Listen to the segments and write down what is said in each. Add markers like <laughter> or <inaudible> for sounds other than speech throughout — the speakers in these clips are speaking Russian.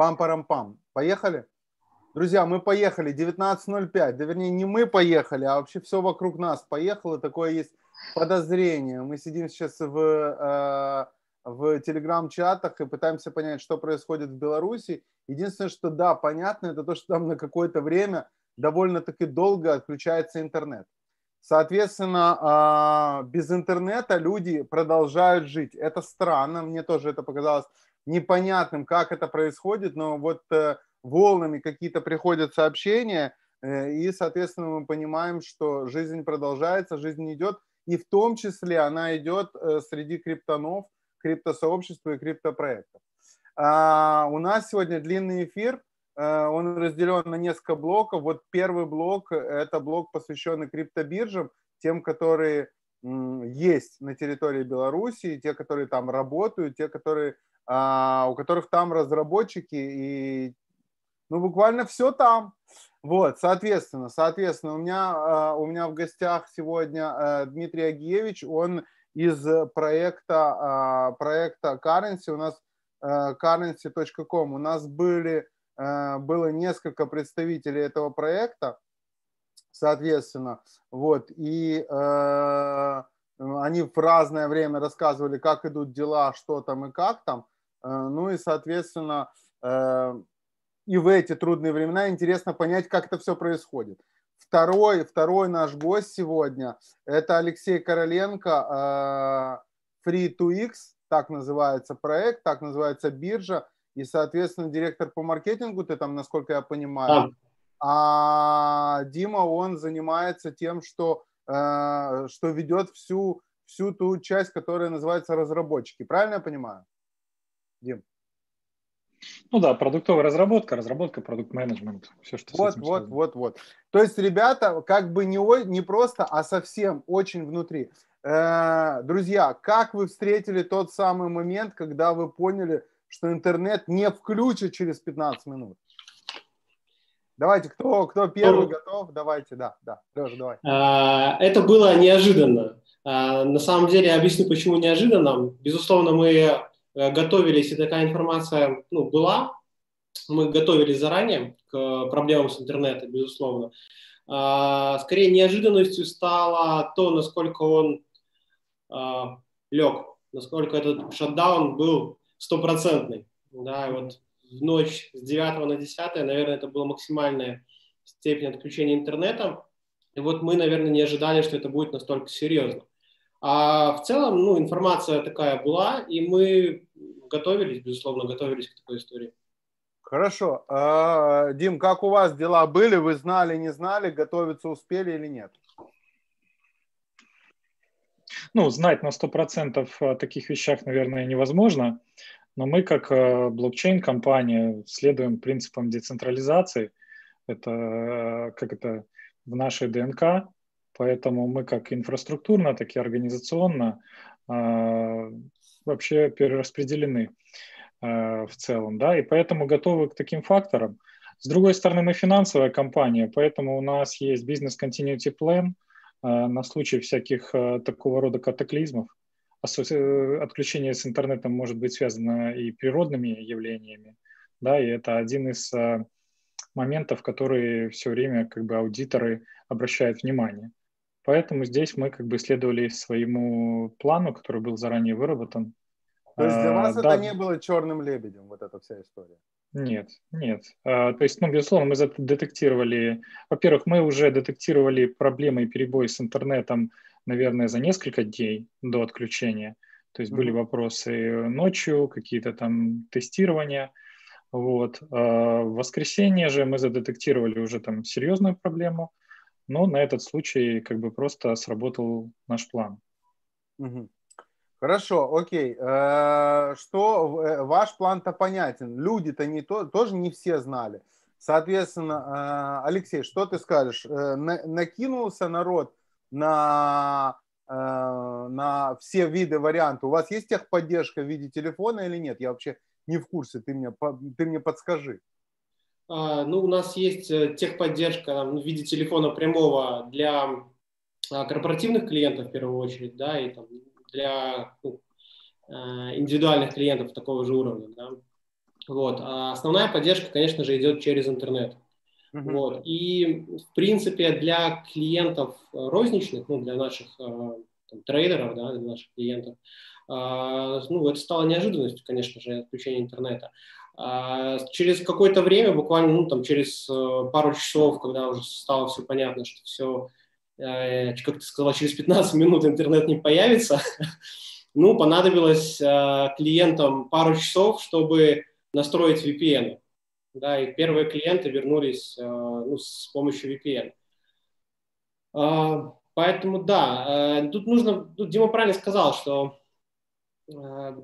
Пам-парам-пам. Поехали? Друзья, мы поехали. 19.05. Да вернее, не мы поехали, а вообще все вокруг нас поехало. Такое есть подозрение. Мы сидим сейчас в, э, в телеграм-чатах и пытаемся понять, что происходит в Беларуси. Единственное, что да, понятно, это то, что там на какое-то время довольно-таки долго отключается интернет. Соответственно, а, без интернета люди продолжают жить. Это странно, мне тоже это показалось непонятным, как это происходит, но вот э, волнами какие-то приходят сообщения, э, и, соответственно, мы понимаем, что жизнь продолжается, жизнь идет, и в том числе она идет э, среди криптонов, криптосообщества и криптопроектов. А, у нас сегодня длинный эфир, он разделен на несколько блоков. Вот первый блок – это блок, посвященный криптобиржам, тем, которые есть на территории Беларуси, те, которые там работают, те, которые а, у которых там разработчики и ну буквально все там. Вот, соответственно, соответственно, у меня, а, у меня в гостях сегодня э, Дмитрий Агиевич, он из проекта, а, проекта Currency, у нас э, currency.com, у нас были, э, было несколько представителей этого проекта, соответственно, вот, и они в разное время рассказывали, как идут дела, что там и как там, Э, ну и, соответственно, э, и в эти трудные времена интересно понять, как это все происходит. Второй, второй наш гость сегодня – это Алексей Короленко, э, Free2X, так называется проект, так называется биржа, и, соответственно, директор по маркетингу, ты там, насколько я понимаю. А Дима, он занимается тем, что, что ведет всю, всю ту часть, которая называется разработчики. Правильно я понимаю? Дим? Ну да, продуктовая разработка, разработка, продукт-менеджмент, все, что Вот, вот, связано. вот, вот. То есть ребята как бы не, не просто, а совсем очень внутри. Э, друзья, как вы встретили тот самый момент, когда вы поняли, что интернет не включит через 15 минут? Давайте, кто, кто первый готов? Давайте, да, да, Леша, давай. А, это было неожиданно. А, на самом деле, объясню, почему неожиданно. Безусловно, мы Э, готовились, и такая информация ну, была, мы готовились заранее к проблемам с интернетом, безусловно. А, скорее неожиданностью стало то, насколько он лег, насколько этот шатдаун был стопроцентный. Да, и вот в ночь с 9 на 10, наверное, это была максимальная степень отключения интернета. И вот мы, наверное, не ожидали, что это будет настолько серьезно. А в целом, ну, информация такая была, и мы готовились, безусловно, готовились к такой истории. Хорошо. А, Дим, как у вас дела были? Вы знали, не знали, готовиться успели или нет? Ну, знать на 100% о таких вещах, наверное, невозможно, но мы, как э, блокчейн-компания, следуем принципам децентрализации. Это э, как это в нашей ДНК, Поэтому мы как инфраструктурно, так и организационно э, вообще перераспределены в целом, да, и поэтому готовы к таким факторам. С другой стороны, мы финансовая компания, поэтому у нас есть бизнес continuity plan на случай всяких такого рода катаклизмов. Э, отключение с интернетом может быть связано и природными явлениями, да, и это один из э, моментов, которые все время как бы аудиторы обращают внимание. Поэтому здесь мы как бы следовали своему плану, который был заранее выработан. То есть для вас а, это да. не было черным лебедем, вот эта вся история? Нет, нет. А, то есть, ну, безусловно, мы детектировали... Во-первых, мы уже детектировали проблемы и перебои с интернетом, наверное, за несколько дней до отключения. То есть mm-hmm. были вопросы ночью, какие-то там тестирования. Вот. А в воскресенье же мы задетектировали уже там серьезную проблему – но на этот случай как бы просто сработал наш план. Хорошо, окей. Э, что э, ваш план-то понятен? Люди-то не то, тоже не все знали. Соответственно, э, Алексей, что ты скажешь? Накинулся народ на, на все виды вариантов. У вас есть техподдержка в виде телефона или нет? Я вообще не в курсе, ты мне, ты мне подскажи. А, ну, у нас есть э, техподдержка в виде телефона прямого для а, корпоративных клиентов в первую очередь, да, и там, для ну, а, индивидуальных клиентов такого же уровня, да. Вот. А основная поддержка, конечно же, идет через интернет. Uh-huh. Вот. И, в принципе, для клиентов розничных, ну, для наших э, там, трейдеров, да, для наших клиентов, э, ну, это стало неожиданностью, конечно же, отключение интернета. А через какое-то время, буквально, ну, там, через э, пару часов, когда уже стало все понятно, что все, как ты сказала, через 15 минут интернет не появится, <laughs> ну, понадобилось клиентам пару часов, чтобы настроить VPN. Да, и первые клиенты вернулись э, ну, с помощью VPN. А, поэтому да, э, тут нужно, тут Дима правильно сказал, что э,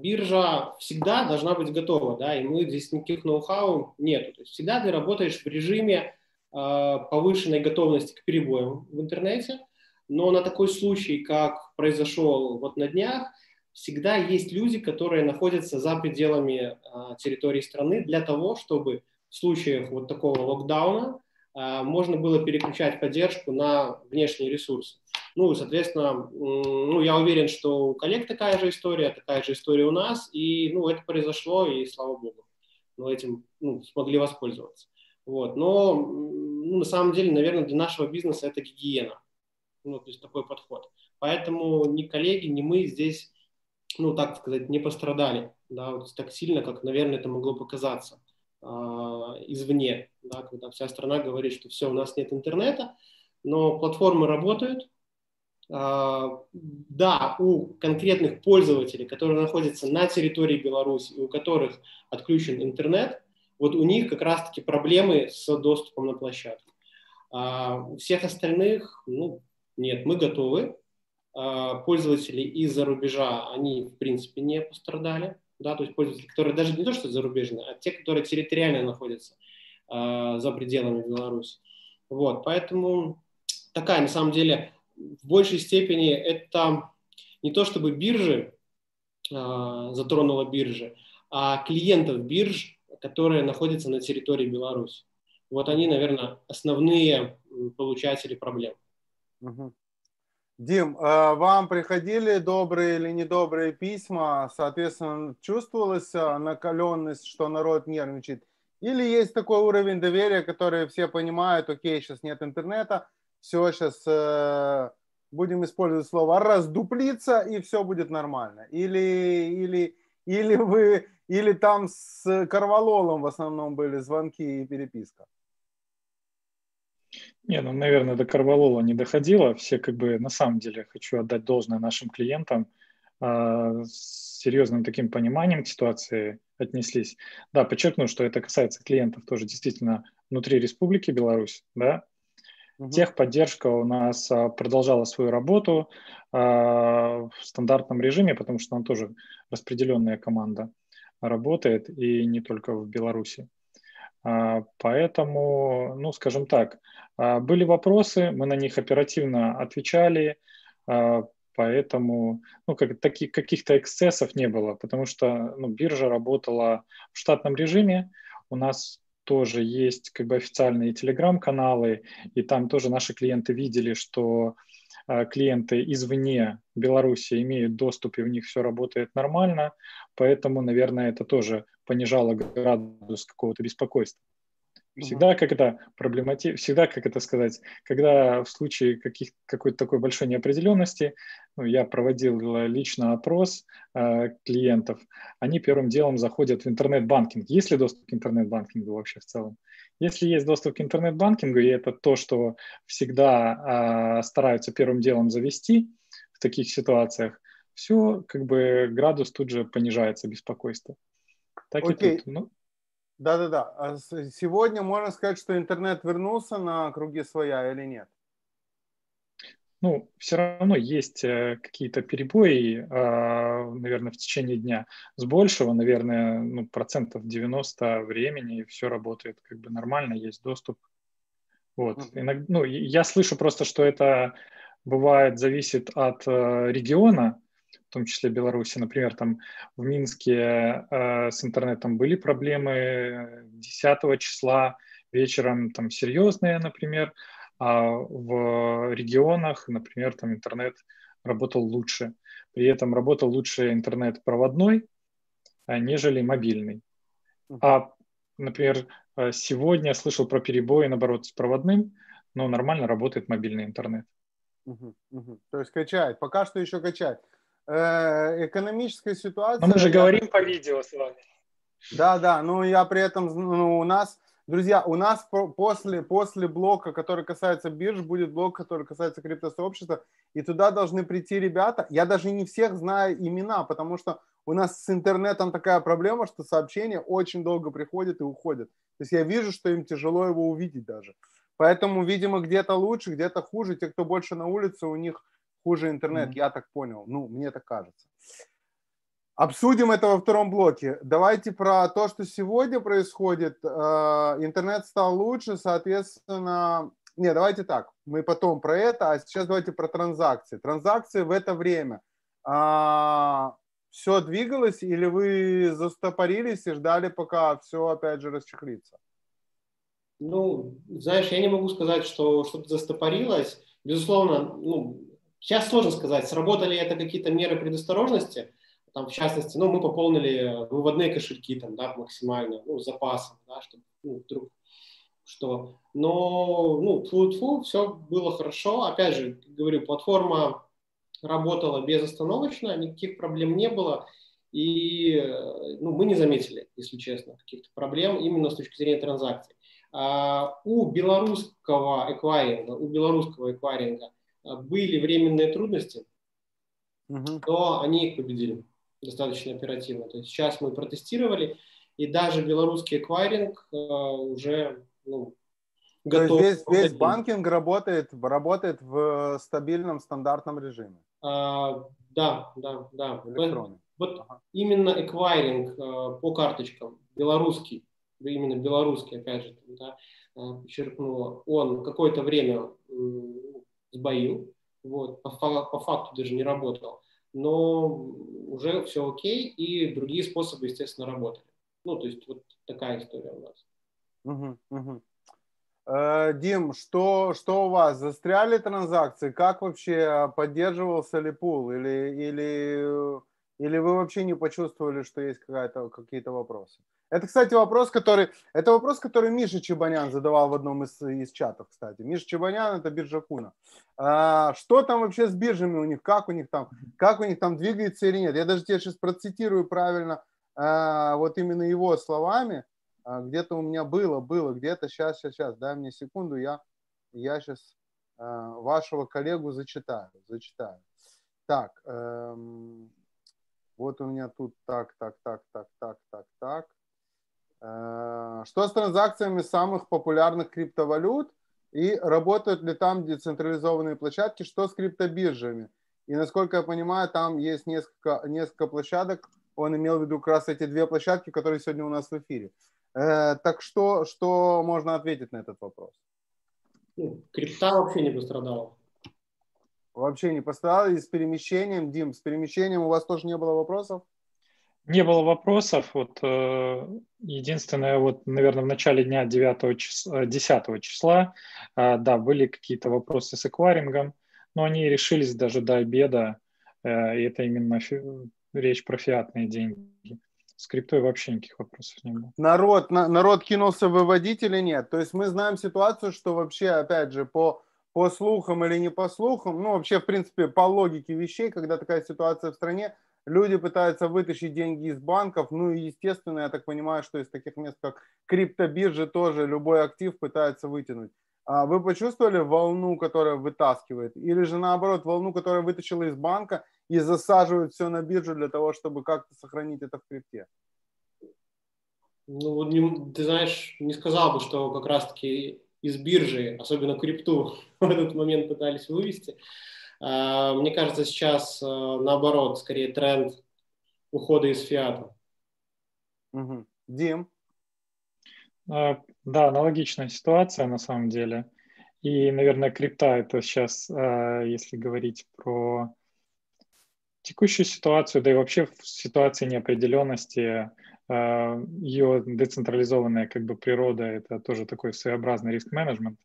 биржа всегда должна быть готова, да, и мы здесь никаких ноу-хау нету. То есть всегда ты работаешь в режиме повышенной готовности к перебоям в интернете, но на такой случай, как произошел вот на днях, всегда есть люди, которые находятся за пределами территории страны для того, чтобы случаях вот такого локдауна а, можно было переключать поддержку на внешние ресурсы. Ну, соответственно, ну, я уверен, что у коллег такая же история, такая же история у нас, и, ну, это произошло, и слава богу, мы этим ну, смогли воспользоваться. Вот. Но, ну, на самом деле, наверное, для нашего бизнеса это гигиена, ну, то есть такой подход. Поэтому ни коллеги, ни мы здесь ну, так сказать, не пострадали, да, вот так сильно, как, наверное, это могло показаться извне, да, когда вся страна говорит, что все, у нас нет интернета, но платформы работают, э, да, у конкретных пользователей, которые находятся на территории Беларуси, у которых отключен интернет, вот у них как раз-таки проблемы с доступом на площадку. А у всех остальных, ну, нет, мы готовы, а, пользователи из-за рубежа, они, в принципе, не пострадали. Да, то есть пользователи, которые даже не то, что зарубежные, а те, которые территориально находятся э, за пределами Беларуси. Вот, поэтому такая, на самом деле, в большей степени это не то, чтобы биржи э, затронула биржи, а клиентов бирж, которые находятся на территории Беларуси. Вот они, наверное, основные получатели проблем. Угу. Дим, а вам приходили добрые или недобрые письма? Соответственно, чувствовалась а, накаленность, что народ нервничает? Или есть такой уровень доверия, который все понимают, окей, сейчас нет интернета, все, сейчас э, будем использовать слово раздуплиться, и все будет нормально? Или, или, или вы, или там с Карвалолом в основном были звонки и переписка? Не, ну, наверное, до Карвалола не доходило. Все как бы, на самом деле, хочу отдать должное нашим клиентам, э, с серьезным таким пониманием к ситуации отнеслись. Да, подчеркну, что это касается клиентов тоже действительно внутри Республики Беларусь, да. Угу. Техподдержка у нас а, продолжала свою работу а, в стандартном режиме, потому что она тоже распределенная команда работает, и не только в Беларуси. А, поэтому, ну, скажем так, а, были вопросы, мы на них оперативно отвечали, а, поэтому ну, как, таких, каких-то эксцессов не было, потому что ну, биржа работала в штатном режиме, у нас тоже есть как бы официальные телеграм-каналы, и там тоже наши клиенты видели, что клиенты извне Беларуси имеют доступ, и у них все работает нормально, поэтому, наверное, это тоже понижало градус какого-то беспокойства. Всегда, как это проблемати... всегда, как это сказать, когда в случае каких... какой-то такой большой неопределенности, ну, я проводил лично опрос э, клиентов, они первым делом заходят в интернет-банкинг. Есть ли доступ к интернет-банкингу вообще в целом? Если есть доступ к интернет-банкингу, и это то, что всегда э, стараются первым делом завести в таких ситуациях, все, как бы градус тут же понижается беспокойство. Так Окей. и тут. Ну. Да-да-да. А сегодня можно сказать, что интернет вернулся на круги своя или нет? Ну, все равно есть э, какие-то перебои, а, наверное, в течение дня. С большего, наверное, ну, процентов 90 времени все работает как бы нормально, есть доступ. Вот. Иногда, ну, я слышу просто, что это бывает, зависит от э, региона, в том числе Беларуси. Например, там в Минске э, с интернетом были проблемы 10 числа вечером, там серьезные, например, а в регионах, например, там интернет работал лучше. При этом работал лучше интернет проводной, а, нежели мобильный. А, например, э, сегодня я слышал про перебои, наоборот, с проводным, но нормально работает мобильный интернет. Угу, угу. То есть качает. Пока что еще качает. Э, экономическая ситуация... Но мы же говорим по видео с вами. Да, да, но я при этом, ну, у нас, друзья, у нас после, после блока, который касается бирж, будет блок, который касается криптосообщества, и туда должны прийти ребята. Я даже не всех знаю имена, потому что у нас с интернетом такая проблема, что сообщения очень долго приходят и уходят. То есть я вижу, что им тяжело его увидеть даже. Поэтому, видимо, где-то лучше, где-то хуже. Те, кто больше на улице, у них хуже интернет, mm-hmm. я так понял. Ну, мне так кажется. Обсудим это во втором блоке. Давайте про то, что сегодня происходит. Э, интернет стал лучше, соответственно... Не, давайте так. Мы потом про это, а сейчас давайте про транзакции. Транзакции в это время. А, все двигалось или вы застопорились и ждали, пока все опять же расчехлится? Ну, знаешь, я не могу сказать, что что-то застопорилось. Безусловно, ну, сейчас сложно сказать, сработали это какие-то меры предосторожности – там, в частности, ну, мы пополнили выводные кошельки там, да, максимально, ну, запасом, да, чтобы, ну, вдруг что. Но, ну, тьфу -тьфу, все было хорошо. Опять же, говорю, платформа работала безостановочно, никаких проблем не было. И ну, мы не заметили, если честно, каких-то проблем именно с точки зрения транзакций. А у белорусского эквайринга, у белорусского эквайринга были временные трудности, угу. но они их победили достаточно оперативно. То есть сейчас мы протестировали, и даже белорусский эквайринг э, уже ну, готов. То есть весь, весь банкинг работает, работает в стабильном стандартном режиме? А, да, да, да. Электронный. Вот ага. именно эквайринг э, по карточкам, белорусский, именно белорусский, опять же, да, э, подчеркнула, он какое-то время сбоил, вот, по, по факту даже не работал но уже все окей, и другие способы, естественно, работали. Ну, то есть вот такая история у нас. Э, Дим, что, что у вас? Застряли транзакции? Как вообще поддерживался ли пул? Или, или, или вы вообще не почувствовали, что есть какая-то, какие-то вопросы? Это, кстати, вопрос, который, это вопрос, который Миша Чебанян задавал в одном из, из чатов, кстати. Миша Чебанян – это биржа Куна. А, что там вообще с биржами у них, как у них там, как у них там двигается или нет? Я даже тебе сейчас процитирую правильно а, вот именно его словами. А, где-то у меня было, было, где-то, сейчас, сейчас, сейчас, дай мне секунду, я, я сейчас а, вашего коллегу зачитаю, зачитаю. Так, эм, вот у меня тут так, так, так, так, так, так, так. Э, что с транзакциями самых популярных криптовалют и работают ли там децентрализованные площадки, что с криптобиржами? И насколько я понимаю, там есть несколько, несколько площадок, он имел в виду как раз эти две площадки, которые сегодня у нас в эфире. Э, так что, что можно ответить на этот вопрос? Ну, крипта вообще не пострадала. Вообще не пострадала. И с перемещением, Дим, с перемещением у вас тоже не было вопросов? Не было вопросов. Вот, э, единственное, вот, наверное, в начале дня 9 числа, 10 числа, э, да, были какие-то вопросы с эквайрингом, но они решились даже до обеда, э, и это именно фи- речь про фиатные деньги. С криптой вообще никаких вопросов не было. Народ, на, народ кинулся выводить или нет? То есть мы знаем ситуацию, что вообще, опять же, по, по слухам или не по слухам, ну вообще, в принципе, по логике вещей, когда такая ситуация в стране, люди пытаются вытащить деньги из банков, ну и естественно, я так понимаю, что из таких мест, как криптобиржи, тоже любой актив пытается вытянуть. А вы почувствовали волну, которая вытаскивает? Или же наоборот, волну, которая вытащила из банка и засаживает все на биржу для того, чтобы как-то сохранить это в крипте? Ну, не, ты знаешь, не сказал бы, что как раз-таки из биржи, особенно крипту, <laughs> в этот момент пытались вывести. А, мне кажется, сейчас э, наоборот, скорее тренд ухода из фиата. Угу. Дим? А, да, аналогичная ситуация на самом деле. И, наверное, крипта это сейчас, а, если говорить про текущую ситуацию, да и вообще в ситуации неопределенности, ее децентрализованная как бы природа, это тоже такой своеобразный риск-менеджмент.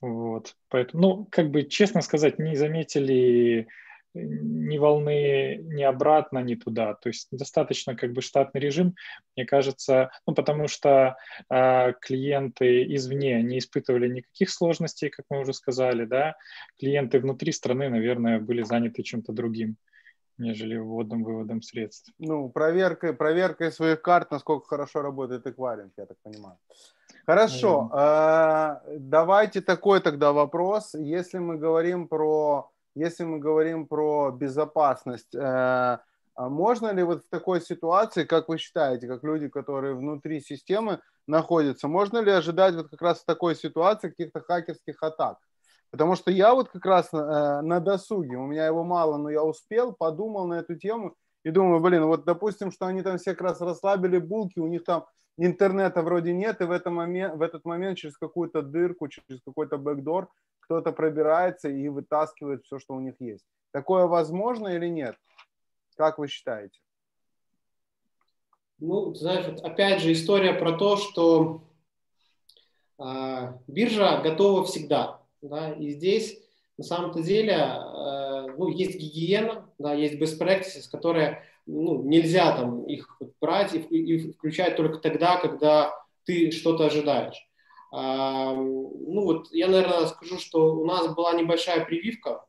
Вот, поэтому, ну, как бы, честно сказать, не заметили ни волны ни обратно, ни туда. То есть достаточно как бы штатный режим, мне кажется, ну, потому что э, клиенты извне не испытывали никаких сложностей, как мы уже сказали, да, клиенты внутри страны, наверное, были заняты чем-то другим нежели вводом выводом средств. Ну, проверкой, проверкой своих карт, насколько хорошо работает эквайринг, я так понимаю. Хорошо, э, давайте такой тогда вопрос. Если мы говорим про если мы говорим про безопасность, э, а можно ли вот в такой ситуации, как вы считаете, как люди, которые внутри системы находятся, можно ли ожидать вот как раз в такой ситуации каких-то хакерских атак? Потому что я вот как раз э, на досуге, у меня его мало, но я успел, подумал на эту тему и думаю, блин, вот допустим, что они там все как раз расслабили булки, у них там интернета вроде нет, и в, этом момент, в этот момент через какую-то дырку, через какой-то бэкдор кто-то пробирается и вытаскивает все, что у них есть. Такое возможно или нет? Как вы считаете? Ну, знаешь, опять же история про то, что э, биржа готова всегда. Да, и здесь на самом-то деле э, ну, есть гигиена, да, есть best practices, которые ну, нельзя там их брать и, и включать только тогда, когда ты что-то ожидаешь. Ну вот я, наверное, скажу, что у нас была небольшая прививка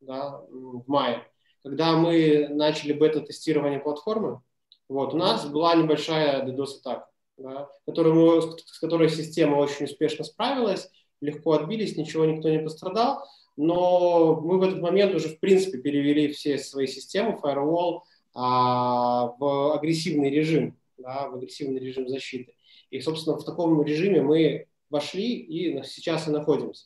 да, в мае, когда мы начали бета-тестирование платформы. Вот, у нас была небольшая DDoS-атака, да, которую с которой система очень успешно справилась, легко отбились, ничего никто не пострадал, но мы в этот момент уже, в принципе, перевели все свои системы, firewall, а, в агрессивный режим, да, в агрессивный режим защиты. И, собственно, в таком режиме мы вошли и сейчас и находимся.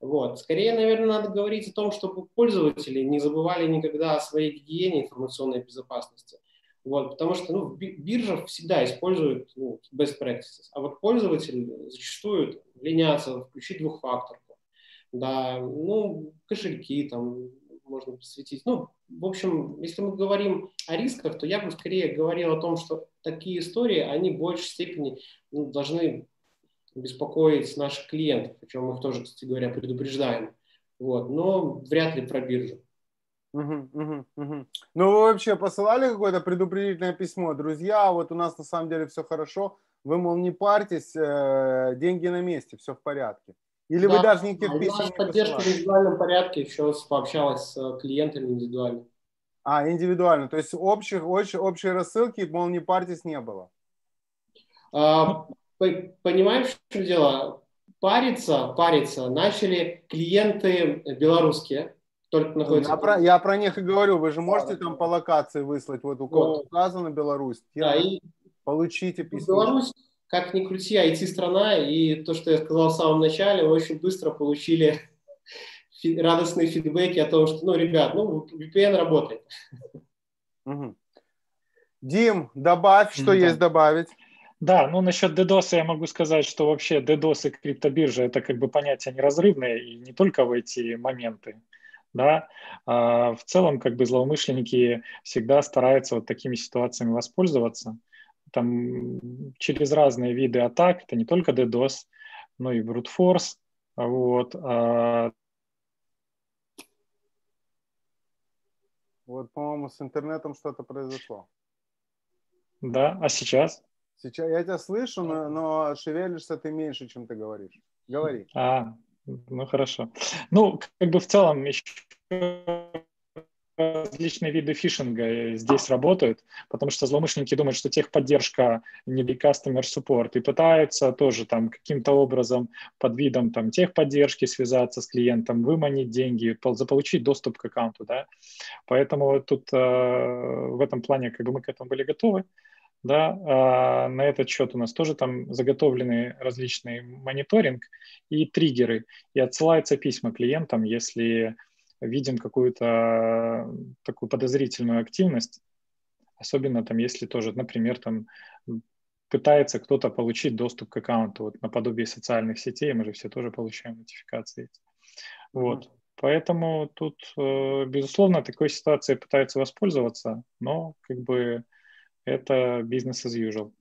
Вот. Скорее, наверное, надо говорить о том, чтобы пользователи не забывали никогда о своей гигиене информационной безопасности. Вот, потому что ну, биржа всегда использует ну, best practices, а вот пользователи зачастую ленятся включить двухфакторку. Да, ну, кошельки там можно посвятить. Ну, в общем, если мы говорим о рисках, то я бы скорее говорил о том, что такие истории, они в большей степени ну, должны беспокоить наших клиентов, причем мы их тоже, кстати говоря, предупреждаем. Вот, но вряд ли про биржу. Угу, угу, угу. Ну, вы вообще посылали какое-то предупредительное письмо? Друзья, вот у нас на самом деле все хорошо, вы, мол, не парьтесь, э, деньги на месте, все в порядке. Или да, вы даже никаких да, писем не поддержка в индивидуальном порядке, еще пообщалась с клиентами индивидуально. А, индивидуально, то есть общих, общей, общей рассылки, мол, не парьтесь, не было? А, понимаешь, в чем дело? Париться, париться начали клиенты белорусские, только находятся... Я про, я про них и говорю, вы же можете да, там по локации выслать, вот у кого вот. указано Беларусь, да, и получите письмо. Беларусь, как ни крути, IT-страна, и то, что я сказал в самом начале, мы очень быстро получили <laughs> фи- радостные фидбэки о том, что, ну, ребят, ну, VPN работает. Угу. Дим, добавь, что mm-hmm. есть добавить. Да, ну насчет DDoS я могу сказать, что вообще DDoS и криптобиржа это как бы понятия неразрывные и не только в эти моменты. Да, а в целом как бы злоумышленники всегда стараются вот такими ситуациями воспользоваться. Там через разные виды атак, это не только DDoS, но и brute force. Вот, а Вот, по-моему, с интернетом что-то произошло. Да, а сейчас? Сейчас я тебя слышу, но, но шевелишься ты меньше, чем ты говоришь. Говори. А, ну хорошо. Ну, как бы в целом еще различные виды фишинга здесь работают, потому что злоумышленники думают, что техподдержка не customer support, и пытаются тоже там каким-то образом под видом там техподдержки связаться с клиентом, выманить деньги, заполучить доступ к аккаунту, да. Поэтому тут э, в этом плане как бы мы к этому были готовы да, а на этот счет у нас тоже там заготовлены различные мониторинг и триггеры, и отсылаются письма клиентам, если видим какую-то такую подозрительную активность, особенно там, если тоже, например, там пытается кто-то получить доступ к аккаунту, вот наподобие социальных сетей, мы же все тоже получаем нотификации. Вот. Поэтому тут, э, безусловно, такой ситуацией пытаются воспользоваться, но как бы это бизнес as usual.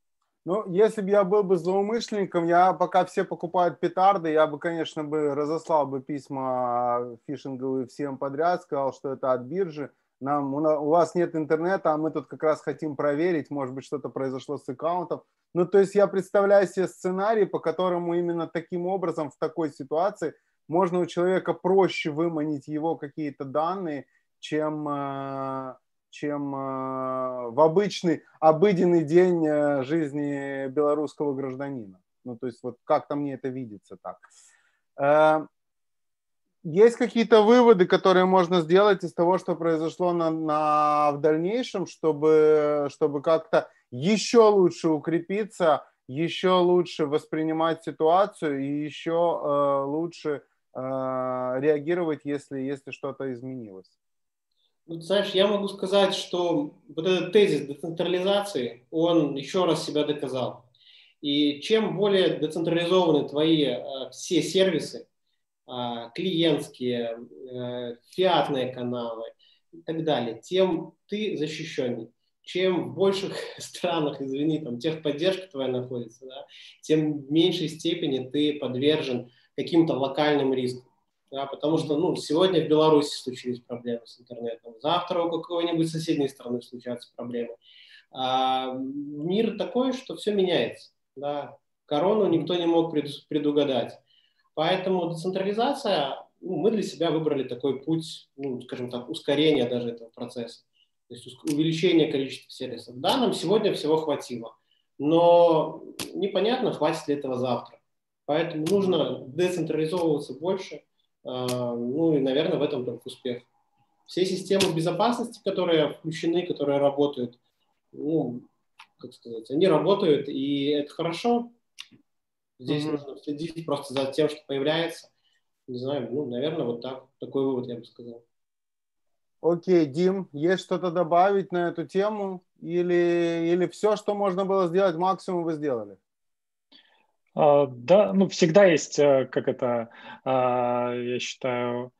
Ну, если бы я был бы злоумышленником, я пока все покупают петарды, я бы, конечно, бы разослал бы письма фишинговые всем подряд, сказал, что это от биржи. Нам, у, вас нет интернета, а мы тут как раз хотим проверить, может быть, что-то произошло с аккаунтом. Ну, то есть я представляю себе сценарий, по которому именно таким образом в такой ситуации можно у человека проще выманить его какие-то данные, чем э, чем э, в обычный, обыденный день э, жизни белорусского гражданина. Ну, то есть вот как-то мне это видится так. Э, есть какие-то выводы, которые можно сделать из того, что произошло на, на, в дальнейшем, чтобы, чтобы как-то еще лучше укрепиться, еще лучше воспринимать ситуацию и еще э, лучше э, реагировать, если, если что-то изменилось? Ну, знаешь, я могу сказать, что вот этот тезис децентрализации, он еще раз себя доказал. И чем более децентрализованы твои э, все сервисы, э, клиентские, э, фиатные каналы и так далее, тем ты защищенней. Чем в больших <laughs> странах, извини, там техподдержка твоя находится, да, тем в меньшей степени ты подвержен каким-то локальным рискам да, потому что ну, сегодня в Беларуси случились проблемы с интернетом, завтра у какой-нибудь соседней страны случаются проблемы. А мир такой, что все меняется. Да. Корону никто не мог предугадать. Поэтому децентрализация, ну, мы для себя выбрали такой путь, ну, скажем так, ускорения даже этого процесса. То есть увеличение количества сервисов. Да, нам сегодня всего хватило, но непонятно, хватит ли этого завтра. Поэтому нужно децентрализовываться больше – ну и, наверное, в этом только успех. Все системы безопасности, которые включены, которые работают, ну, как сказать, они работают, и это хорошо. Здесь mm-hmm. нужно следить просто за тем, что появляется. Не знаю, ну, наверное, вот так. Такой вывод я бы сказал. Окей, Дим, есть что-то добавить на эту тему? Или, или все, что можно было сделать, максимум вы сделали? А, да, ну всегда есть, э, как это, а, я считаю,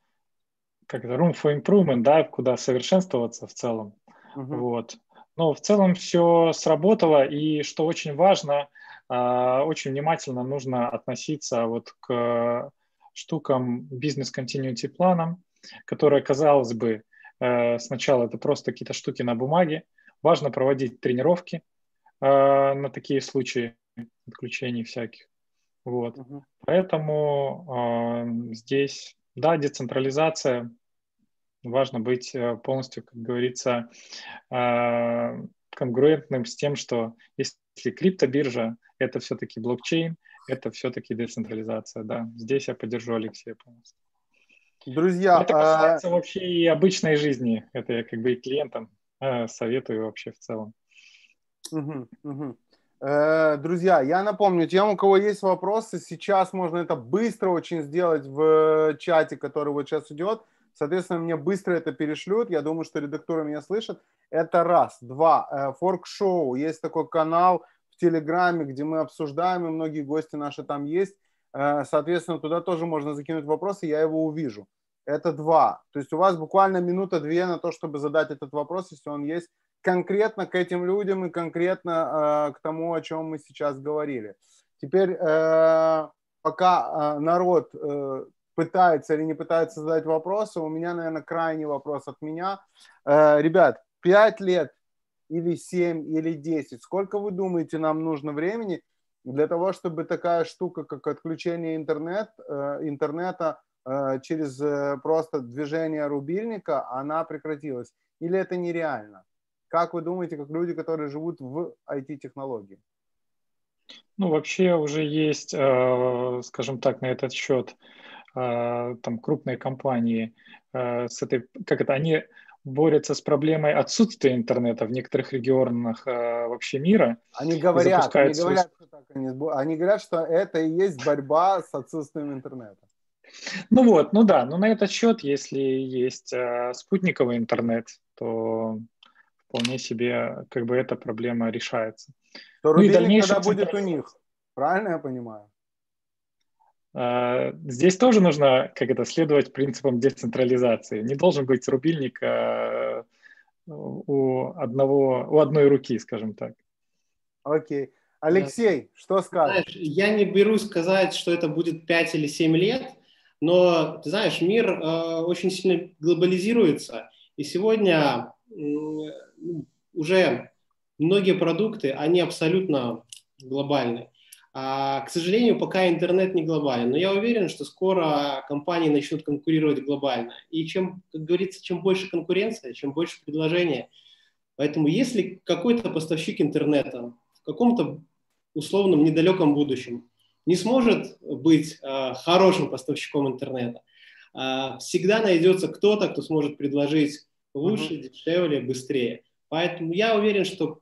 как это, room for improvement, да, куда совершенствоваться в целом. Uh-huh. Вот. Но в целом все сработало, и что очень важно, а, очень внимательно нужно относиться вот к штукам бизнес-continuity планам, которые, казалось бы, э, сначала это просто какие-то штуки на бумаге. Важно проводить тренировки на такие случаи, отключений всяких. Вот. Угу. Поэтому э, здесь, да, децентрализация. Важно быть э, полностью, как говорится, э, конгруентным с тем, что если криптобиржа, это все-таки блокчейн, это все-таки децентрализация. Да, здесь я поддержу Алексея полностью. Друзья, это касается а... вообще и обычной жизни. Это я как бы и клиентам э, советую вообще в целом. Угу, угу. Э, друзья, я напомню, тем, у кого есть вопросы, сейчас можно это быстро очень сделать в чате, который вот сейчас идет. Соответственно, мне быстро это перешлют. Я думаю, что редактора меня слышит. Это раз. Два. Форк-шоу. Есть такой канал в Телеграме, где мы обсуждаем, и многие гости наши там есть. Э, соответственно, туда тоже можно закинуть вопросы, я его увижу. Это два. То есть у вас буквально минута-две на то, чтобы задать этот вопрос, если он есть конкретно к этим людям и конкретно э, к тому, о чем мы сейчас говорили. Теперь, э, пока э, народ э, пытается или не пытается задать вопросы, у меня, наверное, крайний вопрос от меня. Э, ребят, 5 лет или 7 или 10, сколько вы думаете нам нужно времени для того, чтобы такая штука, как отключение интернет, э, интернета э, через э, просто движение рубильника, она прекратилась? Или это нереально? Как вы думаете, как люди, которые живут в IT-технологии? Ну, вообще уже есть, э, скажем так, на этот счет э, там крупные компании э, с этой, как это, они борются с проблемой отсутствия интернета в некоторых регионах вообще мира. Они говорят, они говорят, что так, они, они говорят, что это и есть борьба с отсутствием интернета. Ну вот, ну да, но на этот счет, если есть спутниковый интернет, то вполне себе как бы эта проблема решается. То ну, рубильник тогда будет у них, правильно я понимаю? А, здесь тоже нужно как это следовать принципам децентрализации. Не должен быть рубильник а, у одного у одной руки, скажем так. Окей. Алексей, что скажешь? Знаешь, я не берусь сказать, что это будет 5 или 7 лет, но, ты знаешь, мир э, очень сильно глобализируется, и сегодня уже многие продукты, они абсолютно глобальны. А, к сожалению, пока интернет не глобален, но я уверен, что скоро компании начнут конкурировать глобально. И чем, как говорится, чем больше конкуренция, чем больше предложения. Поэтому если какой-то поставщик интернета в каком-то условном недалеком будущем не сможет быть э, хорошим поставщиком интернета, э, всегда найдется кто-то, кто сможет предложить лучше, uh-huh. дешевле, быстрее. Поэтому я уверен, что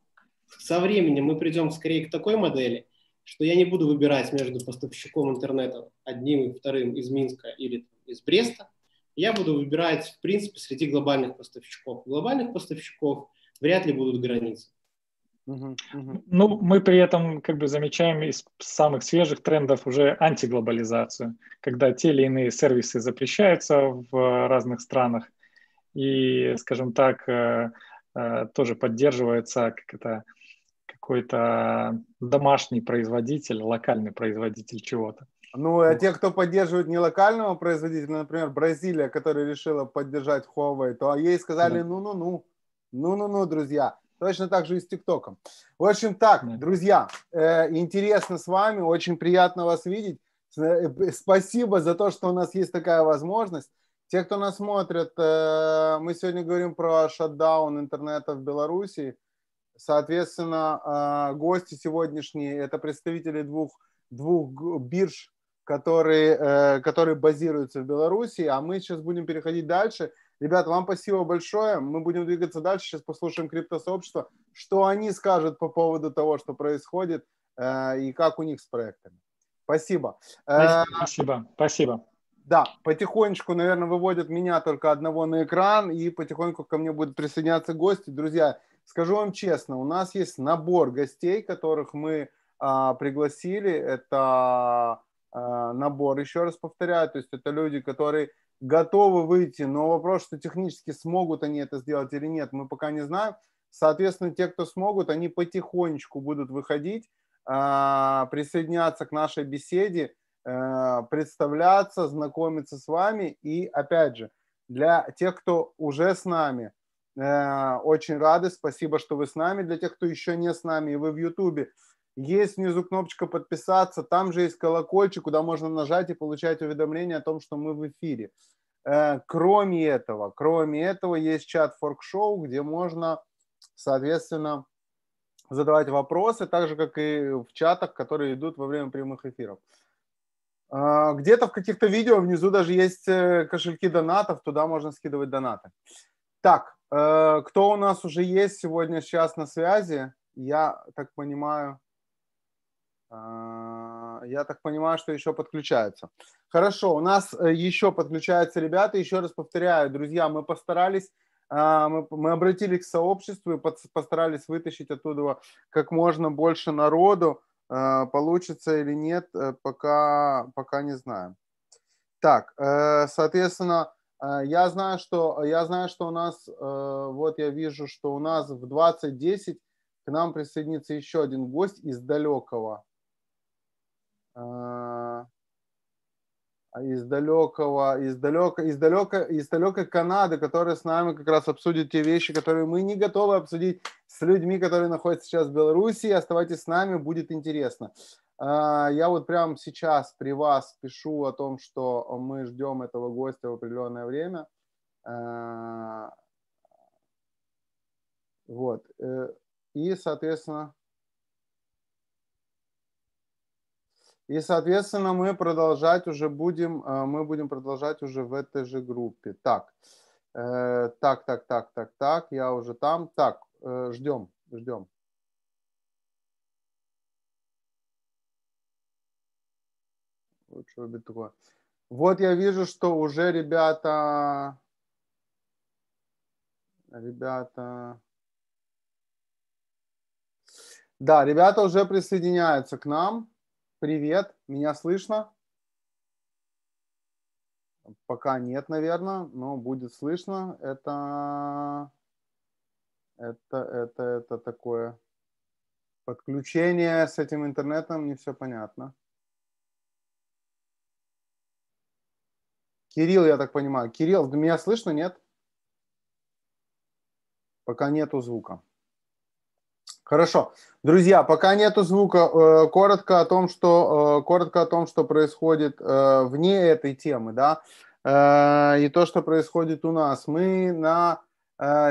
со временем мы придем скорее к такой модели, что я не буду выбирать между поставщиком интернета одним и вторым из Минска или из Бреста. Я буду выбирать, в принципе, среди глобальных поставщиков. Глобальных поставщиков вряд ли будут границы. Ну, мы при этом как бы замечаем из самых свежих трендов уже антиглобализацию, когда те или иные сервисы запрещаются в разных странах, и, скажем так, э, тоже поддерживается как это, какой-то домашний производитель, локальный производитель чего-то. Ну, а те, кто поддерживает не локального производителя, например, Бразилия, которая решила поддержать Huawei, то ей сказали, ну-ну-ну, ну-ну-ну, друзья. Точно так же и с ТикТоком. В общем, так, да. друзья, э, интересно с вами, очень приятно вас видеть. Э, спасибо за то, что у нас есть такая возможность. Те, кто нас смотрит, э, мы сегодня говорим про шатдаун интернета в Беларуси. Соответственно, э, гости сегодняшние – это представители двух, двух бирж, которые, э, которые базируются в Беларуси, а мы сейчас будем переходить дальше – Ребята, вам спасибо большое. Мы будем двигаться дальше. Сейчас послушаем криптосообщество, что они скажут по поводу того, что происходит и как у них с проектами. Спасибо. Спасибо. Спасибо. Да, потихонечку, наверное, выводят меня только одного на экран, и потихоньку ко мне будут присоединяться гости. Друзья, скажу вам честно, у нас есть набор гостей, которых мы а, пригласили. Это а, набор, еще раз повторяю, то есть это люди, которые готовы выйти, но вопрос, что технически смогут они это сделать или нет, мы пока не знаем. Соответственно, те, кто смогут, они потихонечку будут выходить, а, присоединяться к нашей беседе, представляться, знакомиться с вами. И опять же, для тех, кто уже с нами, а, очень рады, спасибо, что вы с нами. Для тех, кто еще не с нами, и вы в Ютубе, есть внизу кнопочка подписаться, там же есть колокольчик, куда можно нажать и получать уведомления о том, что мы в эфире. Э, кроме этого, кроме этого, есть чат форк-шоу, где можно, соответственно, задавать вопросы, так же, как и в чатах, которые идут во время прямых эфиров. Э, где-то в каких-то видео внизу даже есть э, кошельки донатов, туда можно скидывать донаты. Так, кто у нас уже есть сегодня сейчас на связи? Я так понимаю, я так понимаю, что еще подключаются. Хорошо, у нас э, еще подключаются ребята. Еще раз повторяю, друзья, мы постарались, а, мы обратились к сообществу и постарались вытащить оттуда как можно больше народу. А, получится или нет, э, пока, пока не знаем. Так, э, соответственно, я знаю, что, я знаю, что у нас, вот я вижу, что у нас в 20.10 к нам присоединится еще один гость из далекого. А из далекого, из далека, из далека, из далекой Канады, которая с нами как раз обсудит те вещи, которые мы не готовы обсудить с людьми, которые находятся сейчас в Беларуси. Оставайтесь с нами, будет интересно. А, я вот прямо сейчас при вас пишу о том, что мы ждем этого гостя в определенное время. А, вот. Э, и, соответственно, И, соответственно, мы продолжать уже будем, э, мы будем продолжать уже в этой же группе. Так, э, так, так, так, так, так, я уже там. Так, э, ждем, ждем. Вот я вижу, что уже ребята, ребята, да, ребята уже присоединяются к нам. Привет, меня слышно? Пока нет, наверное, но будет слышно. Это, это, это, это такое. Подключение с этим интернетом не все понятно. Кирилл, я так понимаю. Кирилл, меня слышно, нет? Пока нету звука. Хорошо. Друзья, пока нету звука, э, коротко о том, что, э, коротко о том, что происходит э, вне этой темы, да, и то, что происходит у нас. Мы на